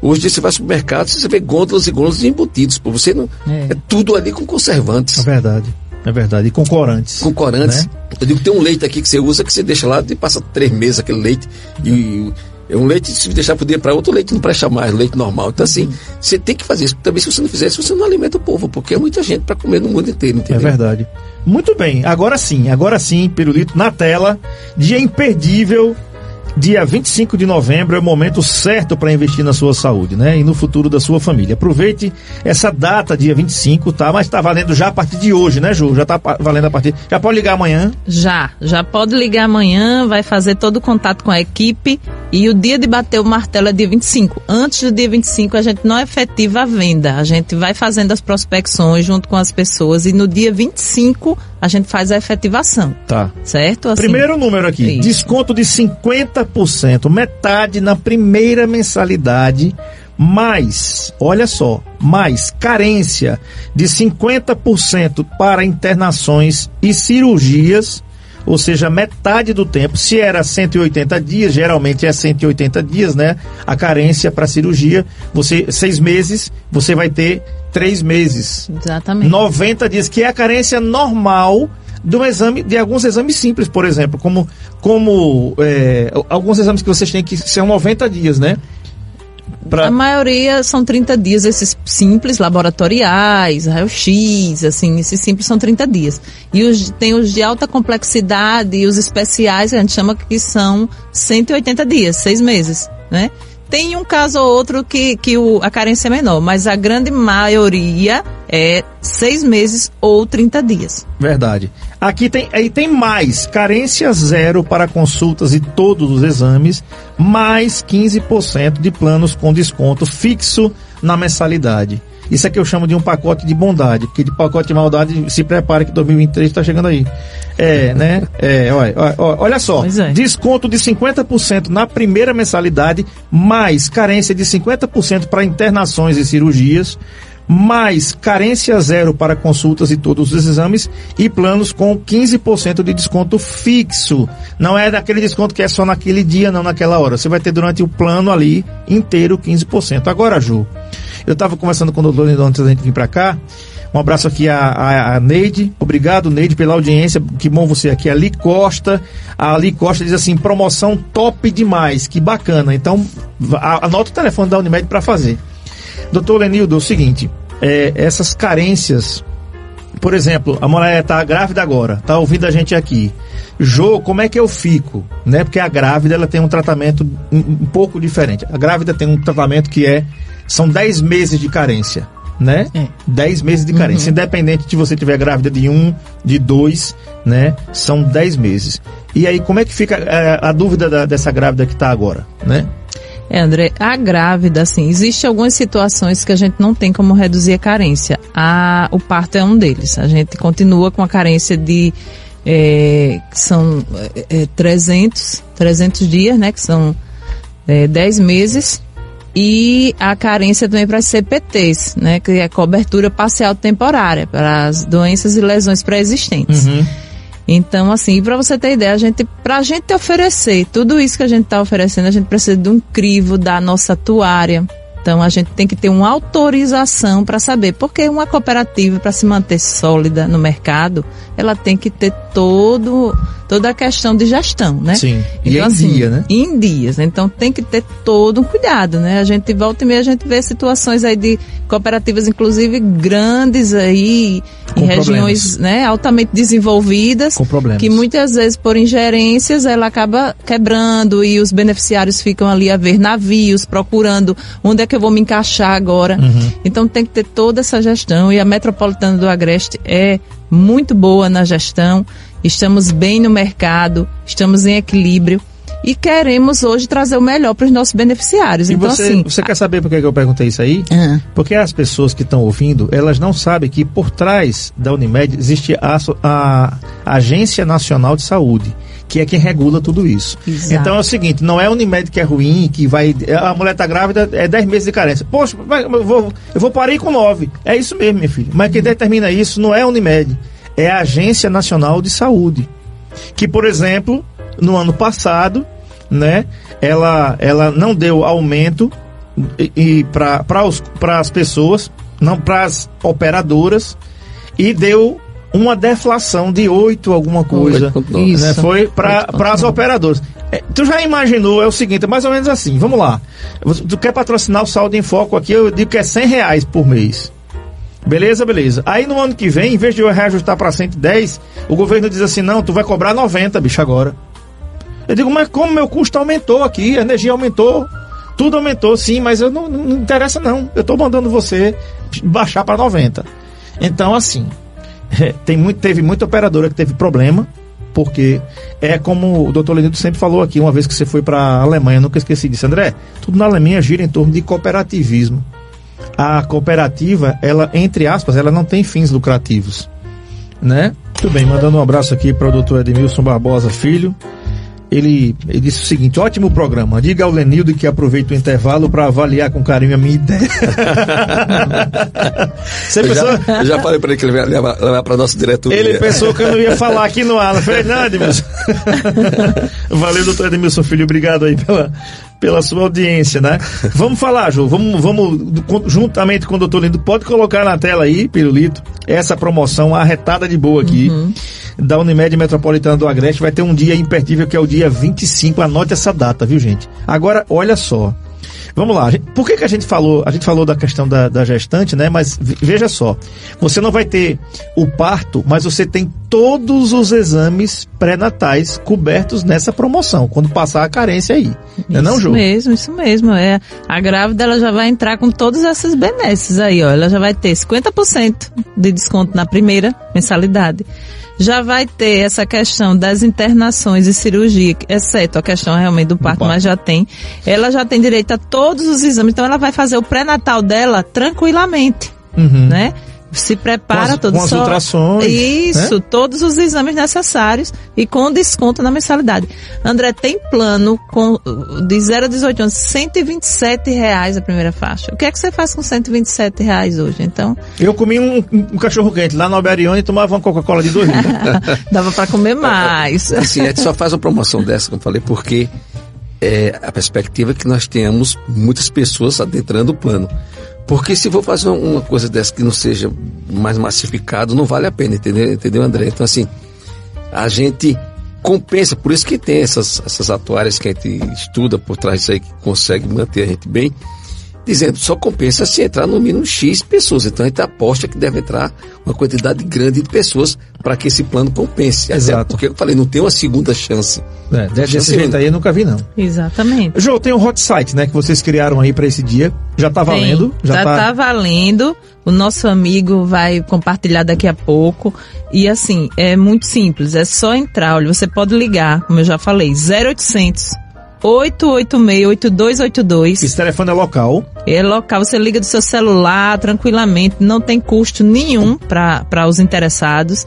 Hoje em dia você vai ao supermercado, você vê gôndolas e gôndolas de embutidos. Por você não. É. é tudo ali com conservantes. É verdade. É verdade. E com corantes. Com corantes. Né? Eu digo que tem um leite aqui que você usa que você deixa lá e passa três meses aquele leite. E, É um leite, se deixar por dia para outro, o leite não presta mais, leite normal. Então, assim, você tem que fazer isso. Também, se você não fizer isso, você não alimenta o povo, porque é muita gente para comer no mundo inteiro, É entendeu? verdade. Muito bem, agora sim, agora sim, Pirulito na tela, dia imperdível, dia 25 de novembro é o momento certo para investir na sua saúde, né? E no futuro da sua família. Aproveite essa data, dia 25, tá? Mas tá valendo já a partir de hoje, né, Ju? Já tá valendo a partir. Já pode ligar amanhã. Já, já pode ligar amanhã, vai fazer todo o contato com a equipe e o dia de bater o martelo é dia 25. Antes do dia 25 a gente não efetiva a venda, a gente vai fazendo as prospecções junto com as pessoas e no dia 25 a gente faz a efetivação, Tá. certo? Assim, Primeiro número aqui, Isso. desconto de 50%, metade na primeira mensalidade, mais, olha só, mais carência de 50% para internações e cirurgias, ou seja, metade do tempo. Se era 180 dias, geralmente é 180 dias, né? A carência para cirurgia, você seis meses, você vai ter três meses. Exatamente. 90 dias, que é a carência normal do exame, de alguns exames simples, por exemplo, como, como é, alguns exames que vocês têm que são 90 dias, né? Pra- A maioria são 30 dias, esses simples, laboratoriais, raio-x, assim, esses simples são 30 dias. E os, tem os de alta complexidade e os especiais, que a gente chama que são 180 dias, seis meses, né? Tem um caso ou outro que, que o, a carência é menor, mas a grande maioria é seis meses ou 30 dias. Verdade. Aqui tem, aí tem mais, carência zero para consultas e todos os exames, mais 15% de planos com desconto fixo na mensalidade. Isso é que eu chamo de um pacote de bondade, porque de pacote de maldade, se prepare que 2023 está chegando aí. É, né? É, olha, olha, olha só, é. desconto de 50% na primeira mensalidade, mais carência de 50% para internações e cirurgias, mais carência zero para consultas e todos os exames e planos com 15% de desconto fixo. Não é daquele desconto que é só naquele dia, não naquela hora. Você vai ter durante o plano ali inteiro 15%. Agora, Ju, eu estava conversando com o doutor Lindon antes da gente vir para cá. Um abraço aqui a, a, a Neide. Obrigado, Neide, pela audiência. Que bom você aqui. A Ali Costa. A Ali Costa diz assim: promoção top demais. Que bacana. Então, a- anota o telefone da Unimed para fazer. Doutor Lenildo, é o seguinte: é, essas carências. Por exemplo, a mulher está grávida agora, está ouvindo a gente aqui. Jô, como é que eu fico? Né? Porque a grávida ela tem um tratamento um, um pouco diferente. A grávida tem um tratamento que é. São 10 meses de carência. Né? É. 10 meses de carência. Independente de você tiver grávida de um, de dois, né? São 10 meses. E aí, como é que fica é, a dúvida da- dessa grávida que está agora? Né? É, André, a grávida, assim, existe algumas situações que a gente não tem como reduzir a carência. A, o parto é um deles. A gente continua com a carência de, é, são é, é, 300, 300 dias, né, que são é, 10 meses. E a carência também para as CPTs, né, que é cobertura parcial temporária para as doenças e lesões pré-existentes. Então, assim, para você ter ideia, a gente, pra gente oferecer tudo isso que a gente está oferecendo, a gente precisa de um crivo da nossa atuária. Então, a gente tem que ter uma autorização para saber, porque uma cooperativa, para se manter sólida no mercado, ela tem que ter todo, toda a questão de gestão, né? Sim. E Então, em assim, dia, né? Em dias. Então tem que ter todo um cuidado, né? A gente volta e meia, a gente vê situações aí de cooperativas, inclusive grandes aí, Com em regiões né, altamente desenvolvidas. Que muitas vezes, por ingerências, ela acaba quebrando e os beneficiários ficam ali a ver navios, procurando onde é que eu vou me encaixar agora. Uhum. Então tem que ter toda essa gestão e a Metropolitana do Agreste é muito boa na gestão. Estamos bem no mercado, estamos em equilíbrio e queremos hoje trazer o melhor para os nossos beneficiários. E então você, assim, você quer saber por que eu perguntei isso aí? Ah. Porque as pessoas que estão ouvindo, elas não sabem que por trás da Unimed existe a, a Agência Nacional de Saúde, que é quem regula tudo isso. Exato. Então é o seguinte, não é a Unimed que é ruim, que vai. A mulher está grávida, é 10 meses de carência. Poxa, eu vou, eu vou parir com 9. É isso mesmo, minha filha. Mas quem determina isso não é a Unimed, é a Agência Nacional de Saúde. Que, por exemplo, no ano passado, né, ela, ela não deu aumento e, e para as pessoas, não para as operadoras, e deu uma deflação de 8 alguma coisa. 8,9. Né, Isso. foi para as operadoras. É, tu já imaginou, é o seguinte, é mais ou menos assim, vamos lá. Tu quer patrocinar o Saúde em Foco aqui, eu digo que é 100 reais por mês. Beleza, beleza. Aí no ano que vem, em vez de eu reajustar para 110, o governo diz assim, não, tu vai cobrar 90, bicho, agora. Eu digo, mas como meu custo aumentou aqui, a energia aumentou, tudo aumentou, sim, mas eu não, não interessa não. Eu tô mandando você baixar para 90. Então, assim, [laughs] tem muito, teve muita operadora que teve problema, porque é como o doutor Lenildo sempre falou aqui, uma vez que você foi para a Alemanha, nunca esqueci disso, André, tudo na Alemanha gira em torno de cooperativismo. A cooperativa, ela, entre aspas, ela não tem fins lucrativos, né? Muito bem, mandando um abraço aqui para o doutor Edmilson Barbosa Filho. Ele, ele disse o seguinte: ótimo programa. Diga ao Lenildo que aproveita o intervalo para avaliar com carinho a minha ideia. [laughs] Você Eu pensou, já, eu já falei para ele que ele vai levar, levar para nossa diretoria. ele pensou que eu não ia falar aqui no ar. Não falei, não, Edmilson. [laughs] Valeu, doutor Edmilson Filho. Obrigado aí pela, pela sua audiência, né? Vamos falar, Ju. Vamos, vamos juntamente com o doutor Lindo, pode colocar na tela aí, Pirulito, essa promoção arretada de boa aqui. Da Unimed Metropolitana do Agreste vai ter um dia imperdível que é o dia 25. Anote essa data, viu, gente? Agora, olha só. Vamos lá, por que, que a gente falou? A gente falou da questão da, da gestante, né? Mas ve- veja só, você não vai ter o parto, mas você tem todos os exames pré-natais cobertos nessa promoção, quando passar a carência aí. Não é não, Isso Ju? mesmo, isso mesmo. É, a grávida ela já vai entrar com todos esses benesses aí, ó. Ela já vai ter 50% de desconto na primeira mensalidade. Já vai ter essa questão das internações e cirurgia, exceto a questão realmente do parto, parto. mas já tem. Ela já tem direito a todos os exames, então ela vai fazer o pré-natal dela tranquilamente, Uhum. né? Se prepara Com as- todo com as só- ultrassons, Isso, todos os exames necessários e com desconto na mensalidade. André, tem plano com, de 0 a 18 anos, 127 reais a primeira faixa. O que é que você faz com 127 reais hoje? Então, Eu comi um, um- cachorro quente lá no Alberione e tomava uma Coca-Cola de dois litros. [laughs] dava para comer mais. Assim, a gente só faz uma promoção dessa, como eu falei, porque é, a perspectiva é que nós tenhamos muitas pessoas adentrando o plano. Porque se for fazer uma- coisa dessa que não seja mais massificado, não vale a pena, entendeu, entendeu André? Então, assim, a gente compensa, por isso que tem essas, essas atuárias que a gente estuda por trás disso aí, que consegue manter a gente bem, dizendo só compensa se entrar no mínimo X pessoas. Então a gente aposta que deve entrar uma quantidade grande de pessoas para que esse plano compense. Até Exato. porque eu falei, não tem uma segunda chance. É, de- desse Chance jeito única. aí eu nunca vi, não. Exatamente. Jô, tem um hot site, né, que vocês criaram aí pra esse dia. Já tá Tem. valendo? Já, tá... valendo. O nosso amigo vai compartilhar daqui a pouco. E assim, é muito simples. É só entrar. Olha, você pode ligar, como eu já falei, 0800 886 8282. Esse telefone é local. É local, você liga do seu celular tranquilamente, não tem custo nenhum para os interessados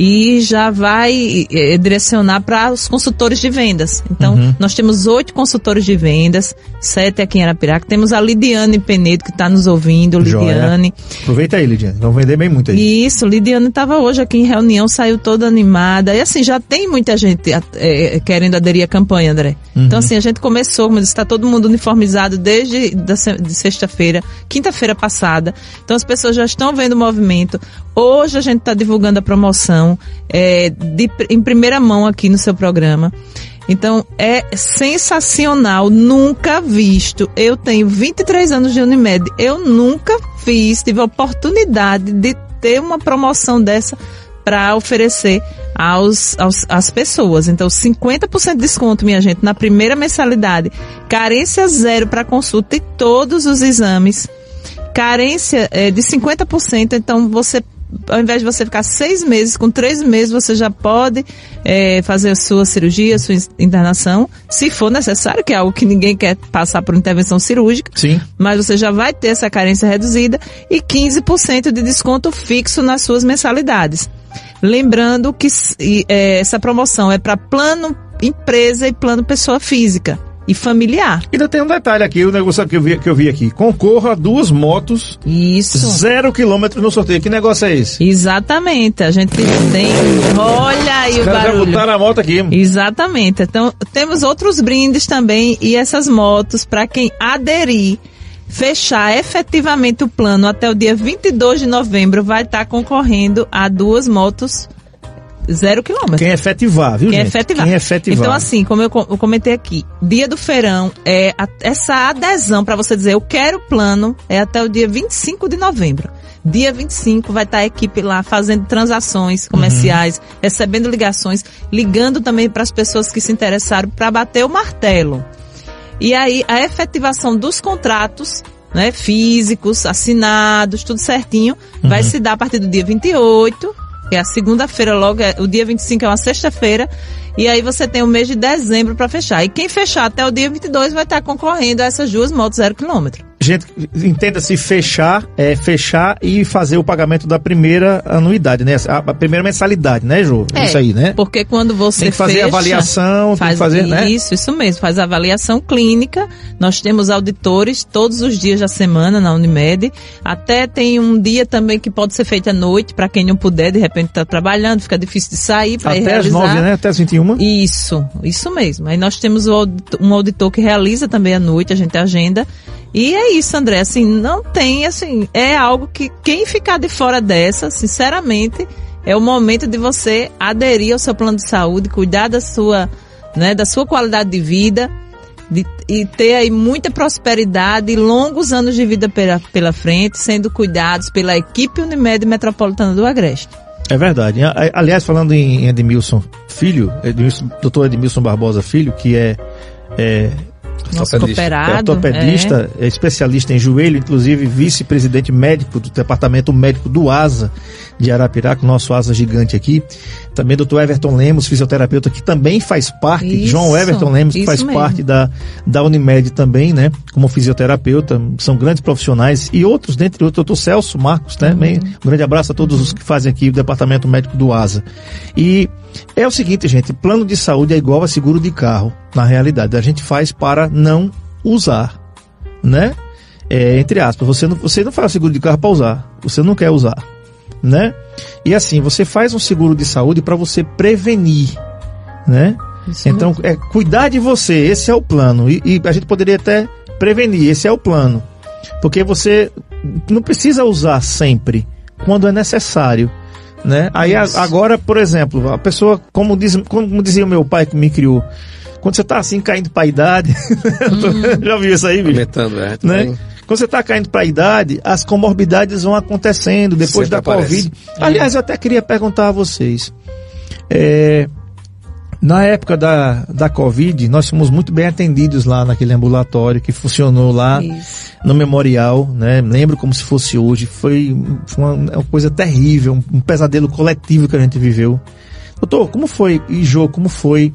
e já vai eh, direcionar para os consultores de vendas. Então, Uhum. nós temos oito consultores de vendas, sete aqui em Arapiraca. Temos a Lidiane Penedo que está nos ouvindo, Joia. Lidiane. Aproveita aí, Lidiane. Vão vender bem muito aí. Isso, Lidiane estava hoje aqui em reunião, saiu toda animada. E assim, já tem muita gente eh, querendo aderir à campanha, André. Então, assim, a gente começou, disse, está todo mundo uniformizado desde da de sexta-feira, quinta-feira passada. Então, as pessoas já estão vendo o movimento. Hoje a gente está divulgando a promoção eh, de, em primeira mão aqui no seu programa. Então, é sensacional, nunca visto. Eu tenho 23 anos de Unimed, eu nunca fiz, tive a oportunidade de ter uma promoção dessa para oferecer aos, aos, às pessoas. Então, 50% de desconto, minha gente, na primeira mensalidade. Carência zero para consulta e todos os exames. Carência é, de 50%, então você ao invés de você ficar seis meses, com três meses você já pode é, fazer a sua cirurgia, a sua internação, se for necessário, que é algo que ninguém quer passar por intervenção cirúrgica Sim. mas você já vai ter essa carência reduzida e 15% de desconto fixo nas suas mensalidades. Lembrando que é, essa promoção é para plano empresa e plano pessoa física e familiar. Ainda tem um detalhe aqui, o negócio que eu vi, que eu vi aqui. Concorra a duas motos, Isso. zero quilômetro no sorteio. Que negócio é esse? Exatamente. A gente tem. Olha aí Os o já barulho. botaram a moto aqui. Exatamente. Então, temos outros brindes também e essas motos para quem aderir, fechar efetivamente o plano até o dia 22 de novembro, vai estar concorrendo a duas motos zero quilômetro. Quem efetivar, viu, Quem gente? efetivar. Quem efetivar. Então, assim, como eu, co- eu comentei aqui, dia do feirão, é, a- essa adesão para você dizer eu quero plano é até o dia 25 de novembro. Dia 25 vai estar a equipe lá fazendo transações comerciais, recebendo ligações, ligando também para as pessoas que se interessaram para bater o martelo. E aí a efetivação dos contratos, né, físicos, assinados, tudo certinho, vai se dar a partir do dia 28, que é a segunda-feira logo, é- o dia 25 é uma sexta-feira, e aí você tem o mês de dezembro para fechar. E quem fechar até o dia 22 vai estar concorrendo a essas duas motos zero quilômetro. Gente, entenda-se fechar, é fechar e fazer o pagamento da primeira anuidade, né? A, primeira mensalidade, né, Ju? É, Isso aí, né? Porque quando você Tem que fazer fecha, avaliação, tem que faz fazer, né? Isso, isso mesmo, faz avaliação clínica. Nós temos auditores todos os dias da semana na Unimed. Até tem um dia também que pode ser feito à noite, para quem não puder, de repente está trabalhando, fica difícil de sair para ir Até as realizar. nove, né? Até as 21. Isso, isso mesmo. Aí nós temos um auditor que realiza também à noite, a gente agenda. E é isso, André, assim, não tem, assim, é algo que quem ficar de fora dessa, sinceramente, é o momento de você aderir ao seu plano de saúde, cuidar da sua, né, da sua qualidade de vida de- e ter aí muita prosperidade e longos anos de vida pela, pela frente, sendo cuidados pela equipe Unimed Metropolitana do Agreste. É verdade. Aliás, falando em Edmilson Filho, Edmilson, Edmilson Barbosa Filho, que é, é Nosso Ortopedista. é ortopedista, é especialista em joelho, inclusive vice-presidente médico do departamento médico do ASA de Arapiraca, nosso ASA gigante aqui. Também doutor Everton Lemos, fisioterapeuta, que também faz parte, Isso, João Everton Lemos, que faz mesmo. parte da, da Unimed também, né? Como fisioterapeuta, são grandes profissionais. E outros, dentre outros, doutor Celso Marcos, né? Também, um grande abraço a todos os que fazem aqui o departamento médico do ASA. E é o seguinte, gente, plano de saúde é igual a seguro de carro, na realidade. A gente faz para não usar, né? É, entre aspas, você não, você não faz seguro de carro para usar, você não quer usar, né? E assim, você faz um seguro de saúde para você prevenir, né? Isso Então, é cuidar de você, esse é o plano. E, e a gente poderia até prevenir, esse é o plano. Porque você não precisa usar sempre, quando é necessário. Né? Aí a- agora, por exemplo, a pessoa, como, diz, como dizia o meu pai que me criou, quando você tá assim caindo para a idade, [laughs] já viu isso aí, bicho? Comentando, é. né? Quando você está caindo para a idade, as comorbidades vão acontecendo depois Sempre da aparece. Covid. Aliás, eu até queria perguntar a vocês. É, na época da, da Covid, nós fomos muito bem atendidos lá naquele ambulatório que funcionou lá Isso. no memorial, né? Lembro como se fosse hoje. Foi, foi uma, uma coisa terrível, um, um pesadelo coletivo que a gente viveu. Doutor, como foi, e Jô, como foi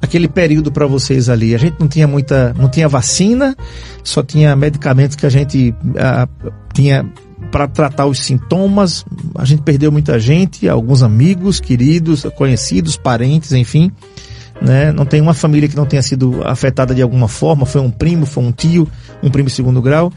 aquele período para vocês ali? A gente não tinha muita, não tinha vacina, só tinha medicamentos que a gente ah, tinha para tratar os sintomas. A gente perdeu muita gente, alguns amigos, queridos, conhecidos, parentes, enfim. Né? Não tem uma família que não tenha sido afetada de alguma forma. Foi um primo, foi um tio, um primo segundo grau.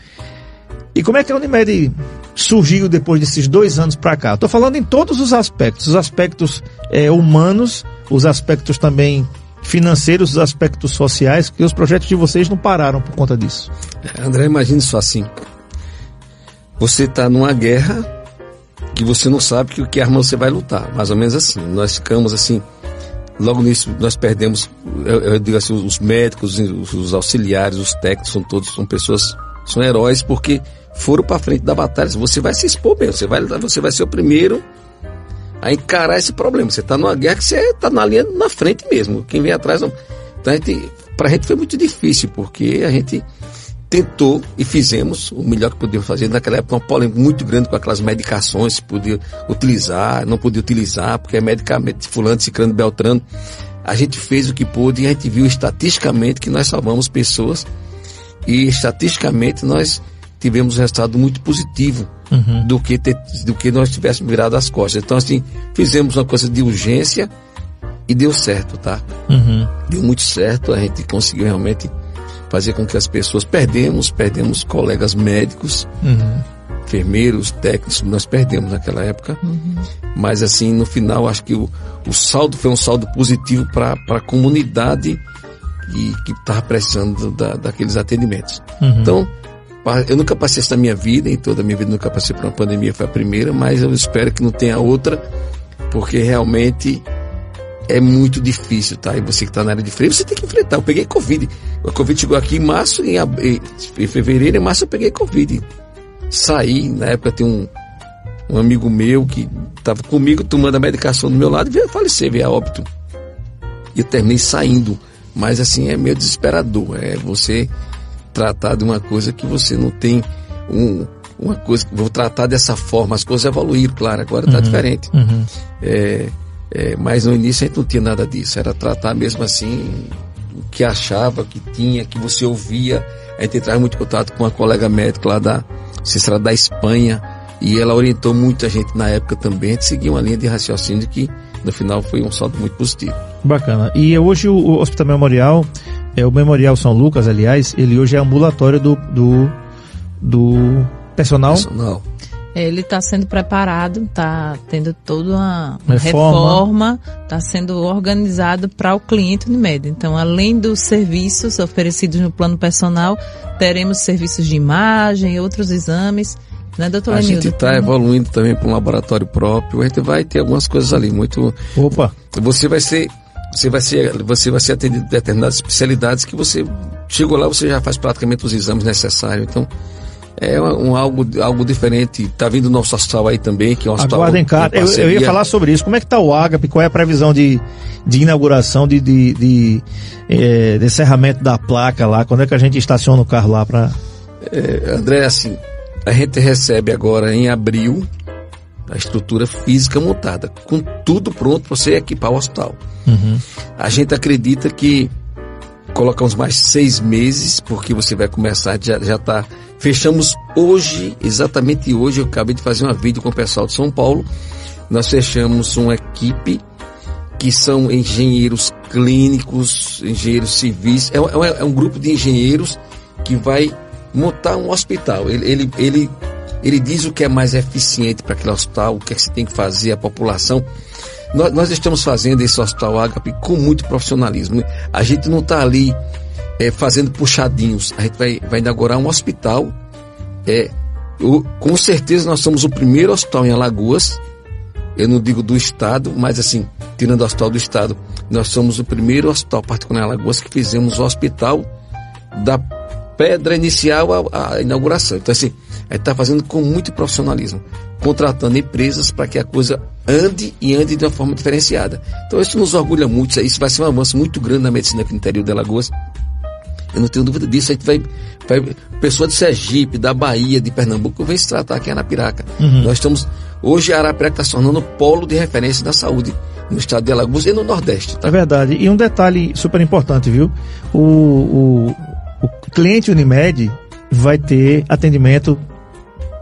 E como é que a Unimed surgiu depois desses dois anos para cá? Estou falando em todos os aspectos, os aspectos eh, humanos, os aspectos também financeiros, os aspectos sociais, que os projetos de vocês não pararam por conta disso. É, André, imagine só assim. Você está numa guerra que você não sabe que, que arma você vai lutar. Mais ou menos assim. Nós ficamos assim. Logo nisso, nós perdemos, eu, eu digo assim, os médicos, os, os auxiliares, os técnicos, são todos, são pessoas, são heróis porque foram para frente da batalha. Você vai se expor mesmo, você vai, você vai ser o primeiro a encarar esse problema. Você está numa guerra que você está na linha na frente mesmo. Quem vem atrás não. Então a gente, pra gente foi muito difícil, porque a gente tentou e fizemos o melhor que podíamos fazer. Naquela época, uma polêmica muito grande com aquelas medicações, se podia utilizar, não podia utilizar, porque é medicamento de fulano, ciclano, beltrano. A gente fez o que pôde e a gente viu estatisticamente que nós salvamos pessoas e estatisticamente nós tivemos um resultado muito positivo do, que ter, do que nós tivéssemos virado as costas. Então, assim, fizemos uma coisa de urgência e deu certo, tá? Deu muito certo, a gente conseguiu realmente fazer com que as pessoas perdemos, perdemos colegas médicos, enfermeiros, técnicos, nós perdemos naquela época. Mas assim, no final, acho que o, o saldo foi um saldo positivo para a comunidade e, que estava precisando da, daqueles atendimentos. Então, pa- eu nunca passei isso na minha vida, em toda a minha vida nunca passei por uma pandemia, foi a primeira, mas eu espero que não tenha outra, porque realmente é muito difícil, tá? E você que está na área de freio, você tem que enfrentar. Eu peguei Covid. A Covid chegou aqui em março, em, ab- em fevereiro, em março eu peguei Covid. Saí, na época tem um, um amigo meu que estava comigo tomando a medicação do meu lado e veio falecer, veio a óbito. E eu terminei saindo. Mas assim, é meio desesperador. É você tratar de uma coisa que você não tem um, uma coisa. Vou tratar dessa forma. As coisas evoluíram, claro, agora está diferente. É, é, mas no início a gente não tinha nada disso. Era tratar mesmo assim o que achava, que tinha, que você ouvia. A gente entrava muito em contato com uma colega médica lá da Cícera da Espanha. E ela orientou muita gente na época também. A gente seguia uma linha de raciocínio que no final foi um saldo muito positivo. Bacana. E hoje o, o Hospital Memorial, é o Memorial São Lucas, aliás, ele hoje é ambulatório do, do, do personal. Personal. Ele está sendo preparado, está tendo toda uma Reforma. está sendo organizado para o cliente Unimed. Então, além dos serviços oferecidos no plano personal, teremos serviços de imagem e outros exames. Né, doutor A Lenildo? gente está evoluindo também para um laboratório próprio. A gente vai ter algumas coisas ali muito Opa, você vai ser você vai ser você vai ser atendido em determinadas especialidades que você chegou lá você já faz praticamente os exames necessários então é um, algo algo diferente tá vindo o nosso hospital aí também que é um hospital aguardem em cara. Eu, eu ia falar sobre isso. Como é que tá o Agape? Qual é a previsão de, de inauguração, de, de, de, eh, de encerramento da placa lá? Quando é que a gente estaciona o carro lá para É, André assim a gente recebe agora em abril a estrutura física montada com tudo pronto para você equipar o hospital A gente acredita que colocamos mais seis meses, porque você vai começar, já, já tá. Fechamos hoje, exatamente hoje, eu acabei de fazer uma vídeo com o pessoal de São Paulo. Nós fechamos uma equipe que são engenheiros clínicos, engenheiros civis. É, um- é é um grupo de engenheiros que vai montar um hospital. Ele, ele, ele, ele diz o que é mais eficiente para aquele hospital, o que é que se tem que fazer, a população. Nós, nós estamos fazendo esse hospital Agape com muito profissionalismo. A gente não está ali eh, fazendo puxadinhos. A gente vai, vai inaugurar um hospital. É, com certeza nós somos o primeiro hospital em Alagoas. Eu não digo do estado, mas assim, tirando o hospital do estado, nós somos o primeiro hospital particular em Alagoas que fizemos o hospital da pedra inicial à, à inauguração. Então, assim, a gente está fazendo com muito profissionalismo, contratando empresas para que a coisa ande e ande de uma forma diferenciada. Então, isso nos orgulha muito, isso vai ser um avanço muito grande na medicina aqui no interior de Alagoas. Eu não tenho dúvida disso. A gente vai, vai pessoa de Sergipe, da Bahia, de Pernambuco, vem se tratar aqui em Arapiraca. Nós estamos, hoje a Arapiraca está se tornando polo de referência da saúde no estado de Alagoas e no Nordeste. Tá? É verdade. E um detalhe super importante, viu? O, o, o cliente Unimed vai ter atendimento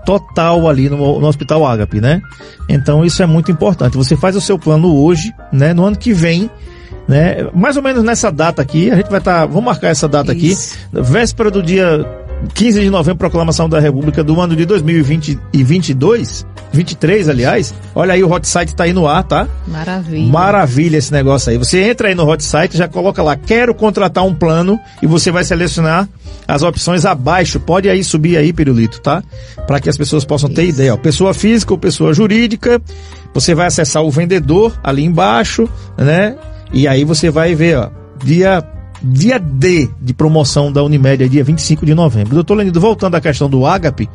total ali no, no Hospital Agape, né? Então isso é muito importante. Você faz o seu plano hoje, né? No ano que vem, né? Mais ou menos nessa data aqui, a gente vai estar, vamos marcar essa data Isso. aqui, véspera do dia 15 de novembro, proclamação da República do ano de 2020 e 22, 23, aliás. Olha aí o hot site tá aí no ar, tá? Maravilha. Maravilha esse negócio aí. Você entra aí no hot site, já coloca lá, quero contratar um plano e você vai selecionar as opções abaixo. Pode aí subir aí, Pirulito, tá? Para que as pessoas possam ter ideia. Ó, pessoa física ou pessoa jurídica. Você vai acessar o vendedor ali embaixo, né? E aí você vai ver, ó, dia dia D de promoção da Unimed, é dia 25 de novembro. Doutor Lenido, voltando à questão do Agape,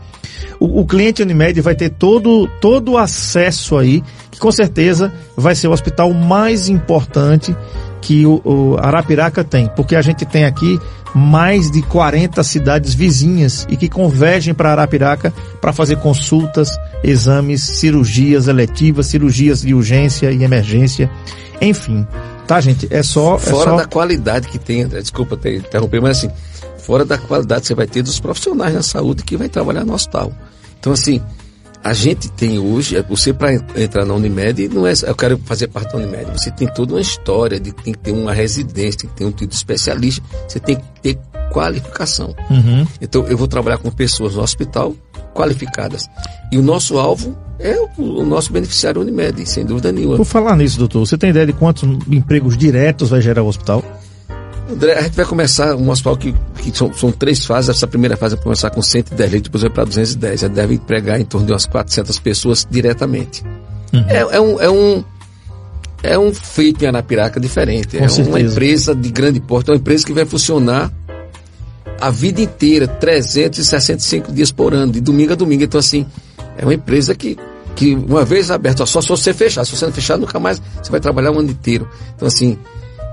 o, o cliente Unimed vai ter todo, todo o acesso aí, que com certeza vai ser o hospital mais importante que o, o Arapiraca tem, porque a gente tem aqui mais de 40 cidades vizinhas e que convergem para Arapiraca para fazer consultas, exames, cirurgias eletivas, cirurgias de urgência e emergência, enfim. Tá, gente? É só. é Fora só... da qualidade que tem, André, desculpa ter interromper, mas assim, fora da qualidade que você vai ter dos profissionais na saúde que vai trabalhar no hospital. Então, assim, a gente tem hoje, você para entrar na Unimed, não é, eu quero fazer parte da Unimed, você tem toda uma história, de, tem que ter uma residência, tem que ter um título especialista, você tem que ter qualificação. Uhum. Então, eu vou trabalhar com pessoas no hospital qualificadas. E o nosso alvo é o, nosso beneficiário Unimed, sem dúvida nenhuma. Por falar nisso, doutor, você tem ideia de quantos empregos diretos vai gerar o hospital? André, a gente vai começar um hospital que, que são, são três fases. Essa primeira fase vai começar com 110 leitos, depois vai para 210. Já deve empregar em torno de umas 400 pessoas diretamente. É, é um, é, um, é um feito em Arapiraca diferente. Com é uma certeza. empresa de grande porte, é uma empresa que vai funcionar a vida inteira, 365 dias por ano, de domingo a domingo. Então, assim, é uma empresa que, que uma vez aberta, só se você fechar. Se você não fechar, nunca mais você vai trabalhar o ano inteiro. Então, assim,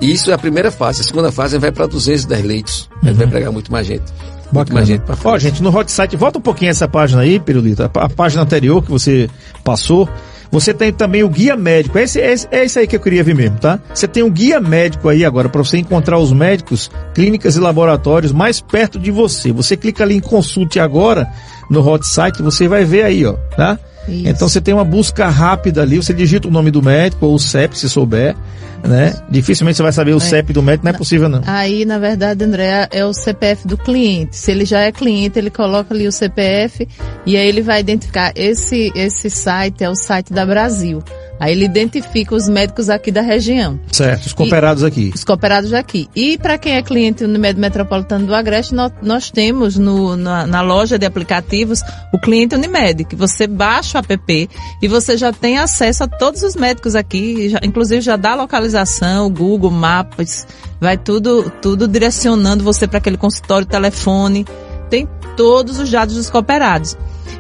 isso é a primeira fase. A segunda fase vai para 210 leitos. Aí Vai pregar muito mais gente. Muito mais gente pra Ó, gente, no hot site, volta um pouquinho essa página aí, Pirulito, a, a página anterior que você passou. Você tem também o guia médico. Esse, esse, é isso aí que eu queria ver mesmo, tá? Você tem um guia médico aí agora para você encontrar os médicos, clínicas e laboratórios mais perto de você. Você clica ali em consulte agora no hot site, você vai ver aí, ó, tá? Isso. Então você tem uma busca rápida ali, você digita o nome do médico ou o CEP, se souber, né? Dificilmente você vai saber o CEP do médico, não é possível não. Aí, na verdade, André, é o CPF do cliente. Se ele já é cliente, ele coloca ali o CPF e aí ele vai identificar. Esse, esse site é o site da Brasil. Aí ele identifica os médicos aqui da região. Certo, os cooperados aqui. Os cooperados daqui. E para quem é cliente no Médio Metropolitano do Agreste, nós, nós temos no, na, na loja de aplicativos o cliente Unimed, que você baixa o app e você já tem acesso a todos os médicos aqui, já- inclusive já dá localização, Google Maps, vai tudo, tudo direcionando você para aquele consultório, telefone, tem todos os dados dos cooperados.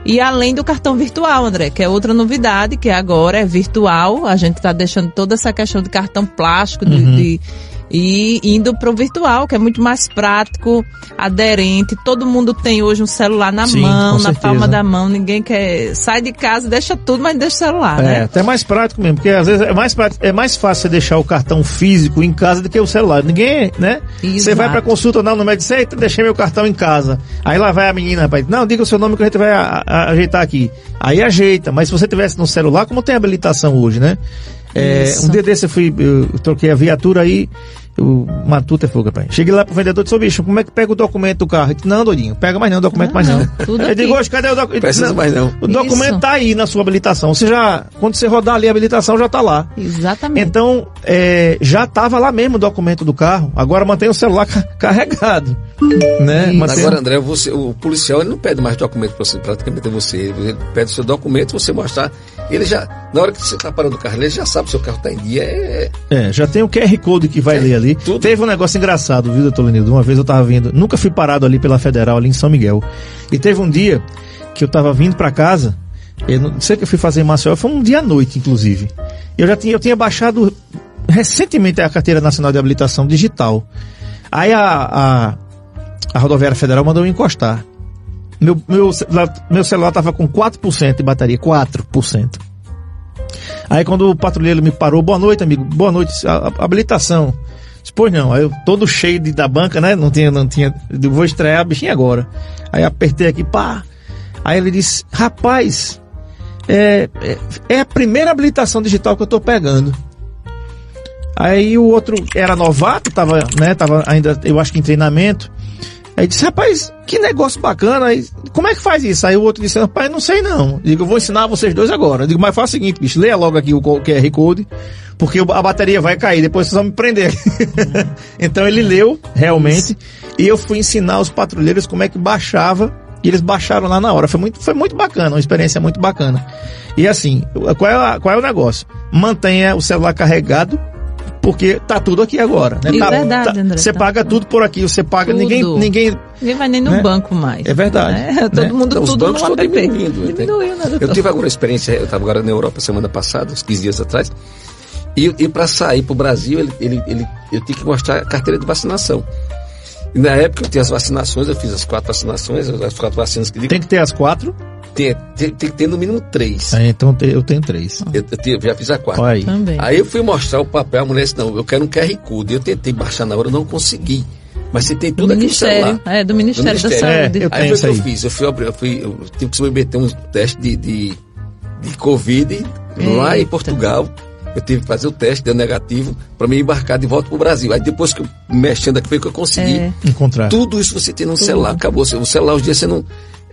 E além do cartão virtual, André, que é outra novidade, que agora é virtual. A gente está deixando toda essa questão de cartão plástico de- de- e indo para o virtual, que é muito mais prático, aderente. Todo mundo tem hoje um celular na Sim, mão, na palma da mão. Ninguém quer sai de casa, deixa tudo, mas deixa o celular, É, né? até mais prático mesmo, porque às vezes é mais, prático, é mais fácil você deixar o cartão físico em casa do que o celular. Ninguém, né? Você Exato. vai pra consulta não, no médico, eita, deixei meu cartão em casa. Aí lá vai a menina, rapaz, não, diga o seu nome que a gente vai a- a- ajeitar aqui. Aí ajeita, mas se você tivesse no celular, como tem habilitação hoje, né? É, um dia desse eu fui, eu troquei a viatura aí, o Matuta é fogo, rapaz. Cheguei lá pro vendedor e disse, bicho, como é que pega o documento do carro? Ele disse, não, doidinho, pega mais não, documento Não, mais não. não, Eu digo, hoje, cadê o documento? Precisa mais não. O documento Isso. tá aí na sua habilitação. Você já, quando você rodar ali a habilitação, já tá lá. Exatamente. Então, é, já tava lá mesmo o documento do carro. Agora mantém o celular ca- [laughs] carregado. Né? Mantém- Agora, André, você, o policial ele não pede mais documento para você, praticamente é você. Ele pede seu documento, você mostrar. Ele já, na hora que você está parando o carro, ele já sabe se o carro está em dia. É, É, já tem o QR Code que vai É, ler ali. tudo. Teve um negócio engraçado, viu, doutor Lenildo? Uma vez eu tava vindo, nunca fui parado ali pela Federal, ali em São Miguel. E teve um dia que eu tava vindo pra casa, eu não sei o que eu fui fazer em Maceió, foi um dia à noite, inclusive. Eu já tinha, eu tinha baixado recentemente a carteira nacional de habilitação digital. Aí a, a, a rodoviária federal mandou encostar. Meu, meu, celular- meu celular tava com 4% de bateria, 4%. Aí quando o patrulheiro me parou, boa noite, amigo, boa noite, a, a- habilitação. Disse, Pois não, aí eu todo cheio de, da banca, né? Não tinha, não tinha. Vou estrear a bichinha agora. Aí apertei aqui, pá. Aí ele disse, rapaz, é, é, é a primeira habilitação digital que eu tô pegando. Aí o outro era novato, tava, né, tava ainda, eu acho que em treinamento. Aí disse, rapaz, que negócio bacana. Aí, como é que faz isso? Aí o outro disse, rapaz, não sei não. Digo, eu vou ensinar vocês dois agora. Eu digo, mas faz o seguinte, bicho, leia logo aqui o QR Code, porque a bateria vai cair, depois vocês vão me prender. [laughs] então ele leu, realmente, e eu fui ensinar os patrulheiros como é que baixava, e eles baixaram lá na hora. Foi muito, foi muito bacana, uma experiência muito bacana. E assim, qual é, a- qual é o negócio? Mantenha o celular carregado, porque tá tudo aqui agora. Né? É Tá- verdade, tá- André, Você tá paga tudo por aqui, você paga, Tudo. ninguém, ninguém Ninguém vai nem no né? banco mais. É verdade, né? [laughs] Todo né? mundo os tudo bancos no estão app. diminuindo. né? Diminuiu, né, Eu tive alguma experiência, eu estava agora na Europa semana passada, uns 15 dias atrás, e, e para sair para o Brasil, ele, ele, ele, eu tinha que mostrar a carteira de vacinação. E na época eu tinha as vacinações, eu fiz as quatro vacinações, as quatro vacinas que digo, tem que ter as quatro. Tem, tem, tem que ter no mínimo três. É, então eu tenho três. Eu, eu já fiz a quatro. Olha aí. Também. Aí eu fui mostrar o papel, a mulher disse, não, eu quero um QR Code. Eu tentei baixar na hora, eu não consegui. Mas você tem do tudo aqui celular. É, do Ministério, da Ministério. Saúde. É, eu Aí foi o que eu fiz. Eu fui, eu fui, eu tive que submeter um teste de, de, de Covid lá em Eita. Portugal. Eu tive que fazer o teste, deu negativo, para me embarcar de volta pro Brasil. Aí depois que eu mexendo aqui foi que eu consegui. É. Encontrar. Tudo isso você tem no celular, acabou. O celular, hoje em dia você não.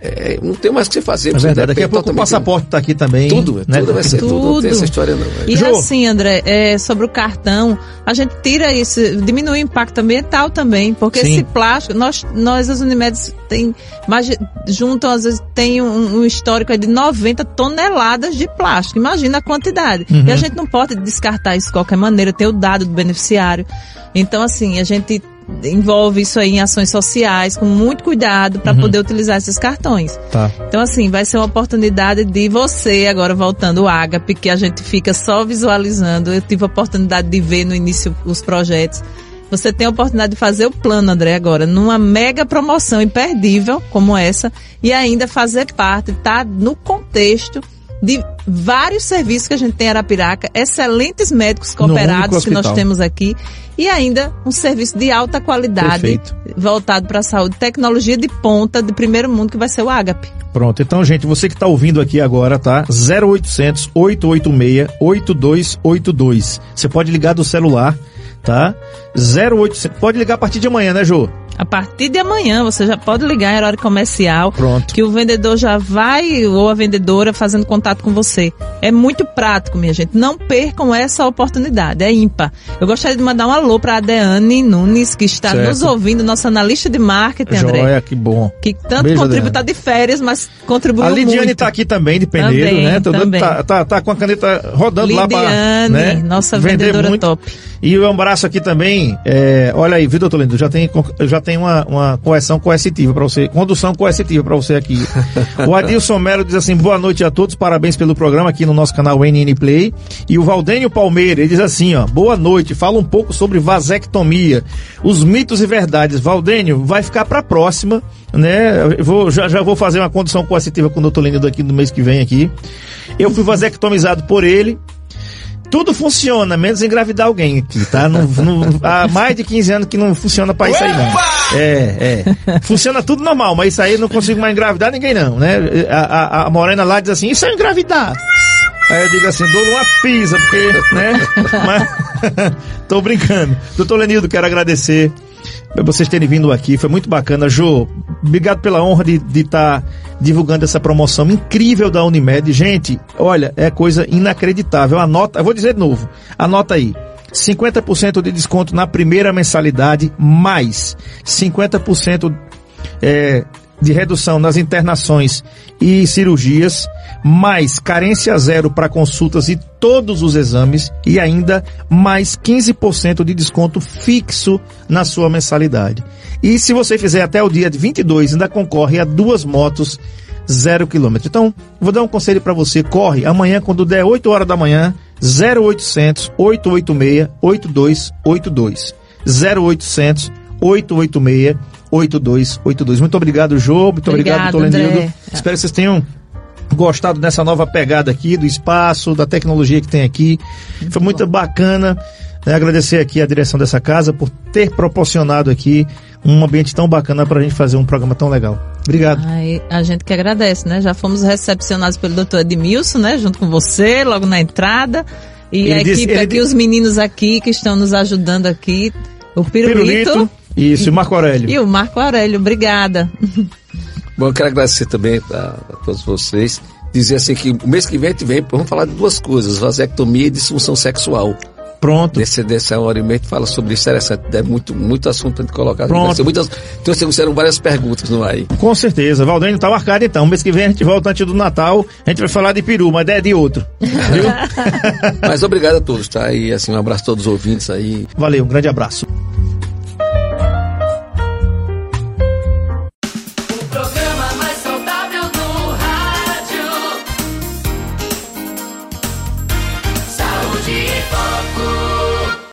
É, não tem mais o que você fazer. É você verdade. Daqui a pouco o passaporte está aqui também. Tudo, né? tudo vai ser tudo. Não tem Tudo. essa história não. E Jô. assim, André, é, sobre o cartão, a gente tira isso, diminui o impacto ambiental também, porque Sim. esse plástico, nós, nós as Unimedes tem mais, de- juntam, às vezes, tem um, um histórico de 90 toneladas de plástico. Imagina a quantidade. Uhum. E a gente não pode descartar isso de qualquer maneira, ter o dado do beneficiário. Então, assim, a gente envolve isso aí em ações sociais, com muito cuidado, Uhum. para poder utilizar esses cartões. Tá. Então, assim, vai ser uma oportunidade de você, agora voltando o Agape, que a gente fica só visualizando. Eu tive a oportunidade de ver no início os projetos. Você tem a oportunidade de fazer o plano, André, agora, numa mega promoção imperdível como essa, e ainda fazer parte, tá no contexto de vários serviços que a gente tem em Arapiraca, excelentes médicos cooperados que nós temos aqui, e ainda um serviço de alta qualidade Perfeito. voltado para a saúde, tecnologia de ponta de primeiro mundo que vai ser o Agape. Pronto, então, gente, você que está ouvindo aqui agora, tá? 0800 886 8282. Você pode ligar do celular, tá? 0800. Pode ligar a partir de amanhã, né, Jô? A partir de amanhã você já pode ligar em horário comercial. Pronto. Que o vendedor já vai, ou a vendedora, fazendo contato com você. É muito prático, minha gente. Não percam essa oportunidade. É ímpar. Eu gostaria de mandar um alô para a Deane Nunes, que está Certo. nos ouvindo, nossa analista de marketing, André. Joia, que bom. Que tanto Beijo, contribui, Adriana. tá de férias, mas contribuiu A Lidiane muito. tá aqui também, de Peneiro, Também, né? Tô dando- também. tá, tá, tá com a caneta rodando lá pra Lidiane, né? nossa vendedora muito. top. E um abraço aqui também, é, olha aí, viu, doutor Lindo? Já tem, já tem uma, uma coerção coercitiva para você, condução coercitiva para você aqui. [laughs] o Adilson Melo diz assim, boa noite a todos, parabéns pelo programa aqui no nosso canal NN Play. E o Valdênio Palmeira, ele diz assim, ó, boa noite, fala um pouco sobre vasectomia, os mitos e verdades. Valdênio, vai ficar para próxima, né? Eu vou, já, já vou fazer uma condução coercitiva com o doutor Lindo aqui no mês que vem aqui. Eu fui vasectomizado por ele, tudo funciona, menos engravidar alguém aqui, tá? Não, não- há mais de 15 anos que não funciona pra isso aí, não. É, é. Funciona tudo normal, mas isso aí eu não consigo mais engravidar ninguém, não, né? A, a, a Morena lá diz assim, isso é engravidar. Aí eu digo assim, dou uma pisa, porque, né? [laughs] Mas, [laughs] tô brincando. Doutor Lenildo, quero agradecer por vocês terem vindo aqui, foi muito bacana. Jô, obrigado pela honra de estar divulgando essa promoção incrível da Unimed. Gente, olha, é coisa inacreditável. Anota, eu vou dizer de novo, anota aí. 50% de desconto na primeira mensalidade, mais 50% é, de redução nas internações e cirurgias, mais carência zero para consultas e todos os exames e ainda mais 15% de desconto fixo na sua mensalidade. E se você fizer até o dia de 22, ainda concorre a duas motos zero quilômetro. Então, vou dar um conselho para você, corre amanhã quando der 8 horas da manhã, 0800 886 8282. 0800 886 8282. Muito obrigado, Jô. Muito obrigado, Obrigada, doutor Lenildo. André. Espero que vocês tenham gostado dessa nova pegada aqui, do espaço, da tecnologia que tem aqui. Foi muito bacana. né? Agradecer aqui a direção dessa casa por ter proporcionado aqui um ambiente tão bacana para a gente fazer um programa tão legal. Obrigado. Ai, a gente que agradece, né? Já fomos recepcionados pelo doutor Edmilson, né? Junto com você, logo na entrada. E Ele a disse- equipe aqui, disse- os meninos aqui que estão nos ajudando aqui. O Pirulito, Pirulito. Isso, e Marco Aurélio. e o Marco Aurélio. Obrigada. Bom, eu quero agradecer também a, a todos vocês. Dizer assim que o mês que vem a gente vem, vamos falar de duas coisas, vasectomia e disfunção sexual. Pronto. Desse, dessa hora e meia a gente fala sobre isso, interessante. É muito, muito assunto pra gente colocar. Pronto. Ser Muitas, então, serão várias perguntas no ar aí. Com certeza. Valdênio tá marcado então. Mês que vem a gente volta antes do Natal. A gente vai falar de peru, mas é de outro. Viu? [laughs] Mas obrigado a todos, tá? E assim, um abraço a todos os ouvintes aí. Valeu, um grande abraço.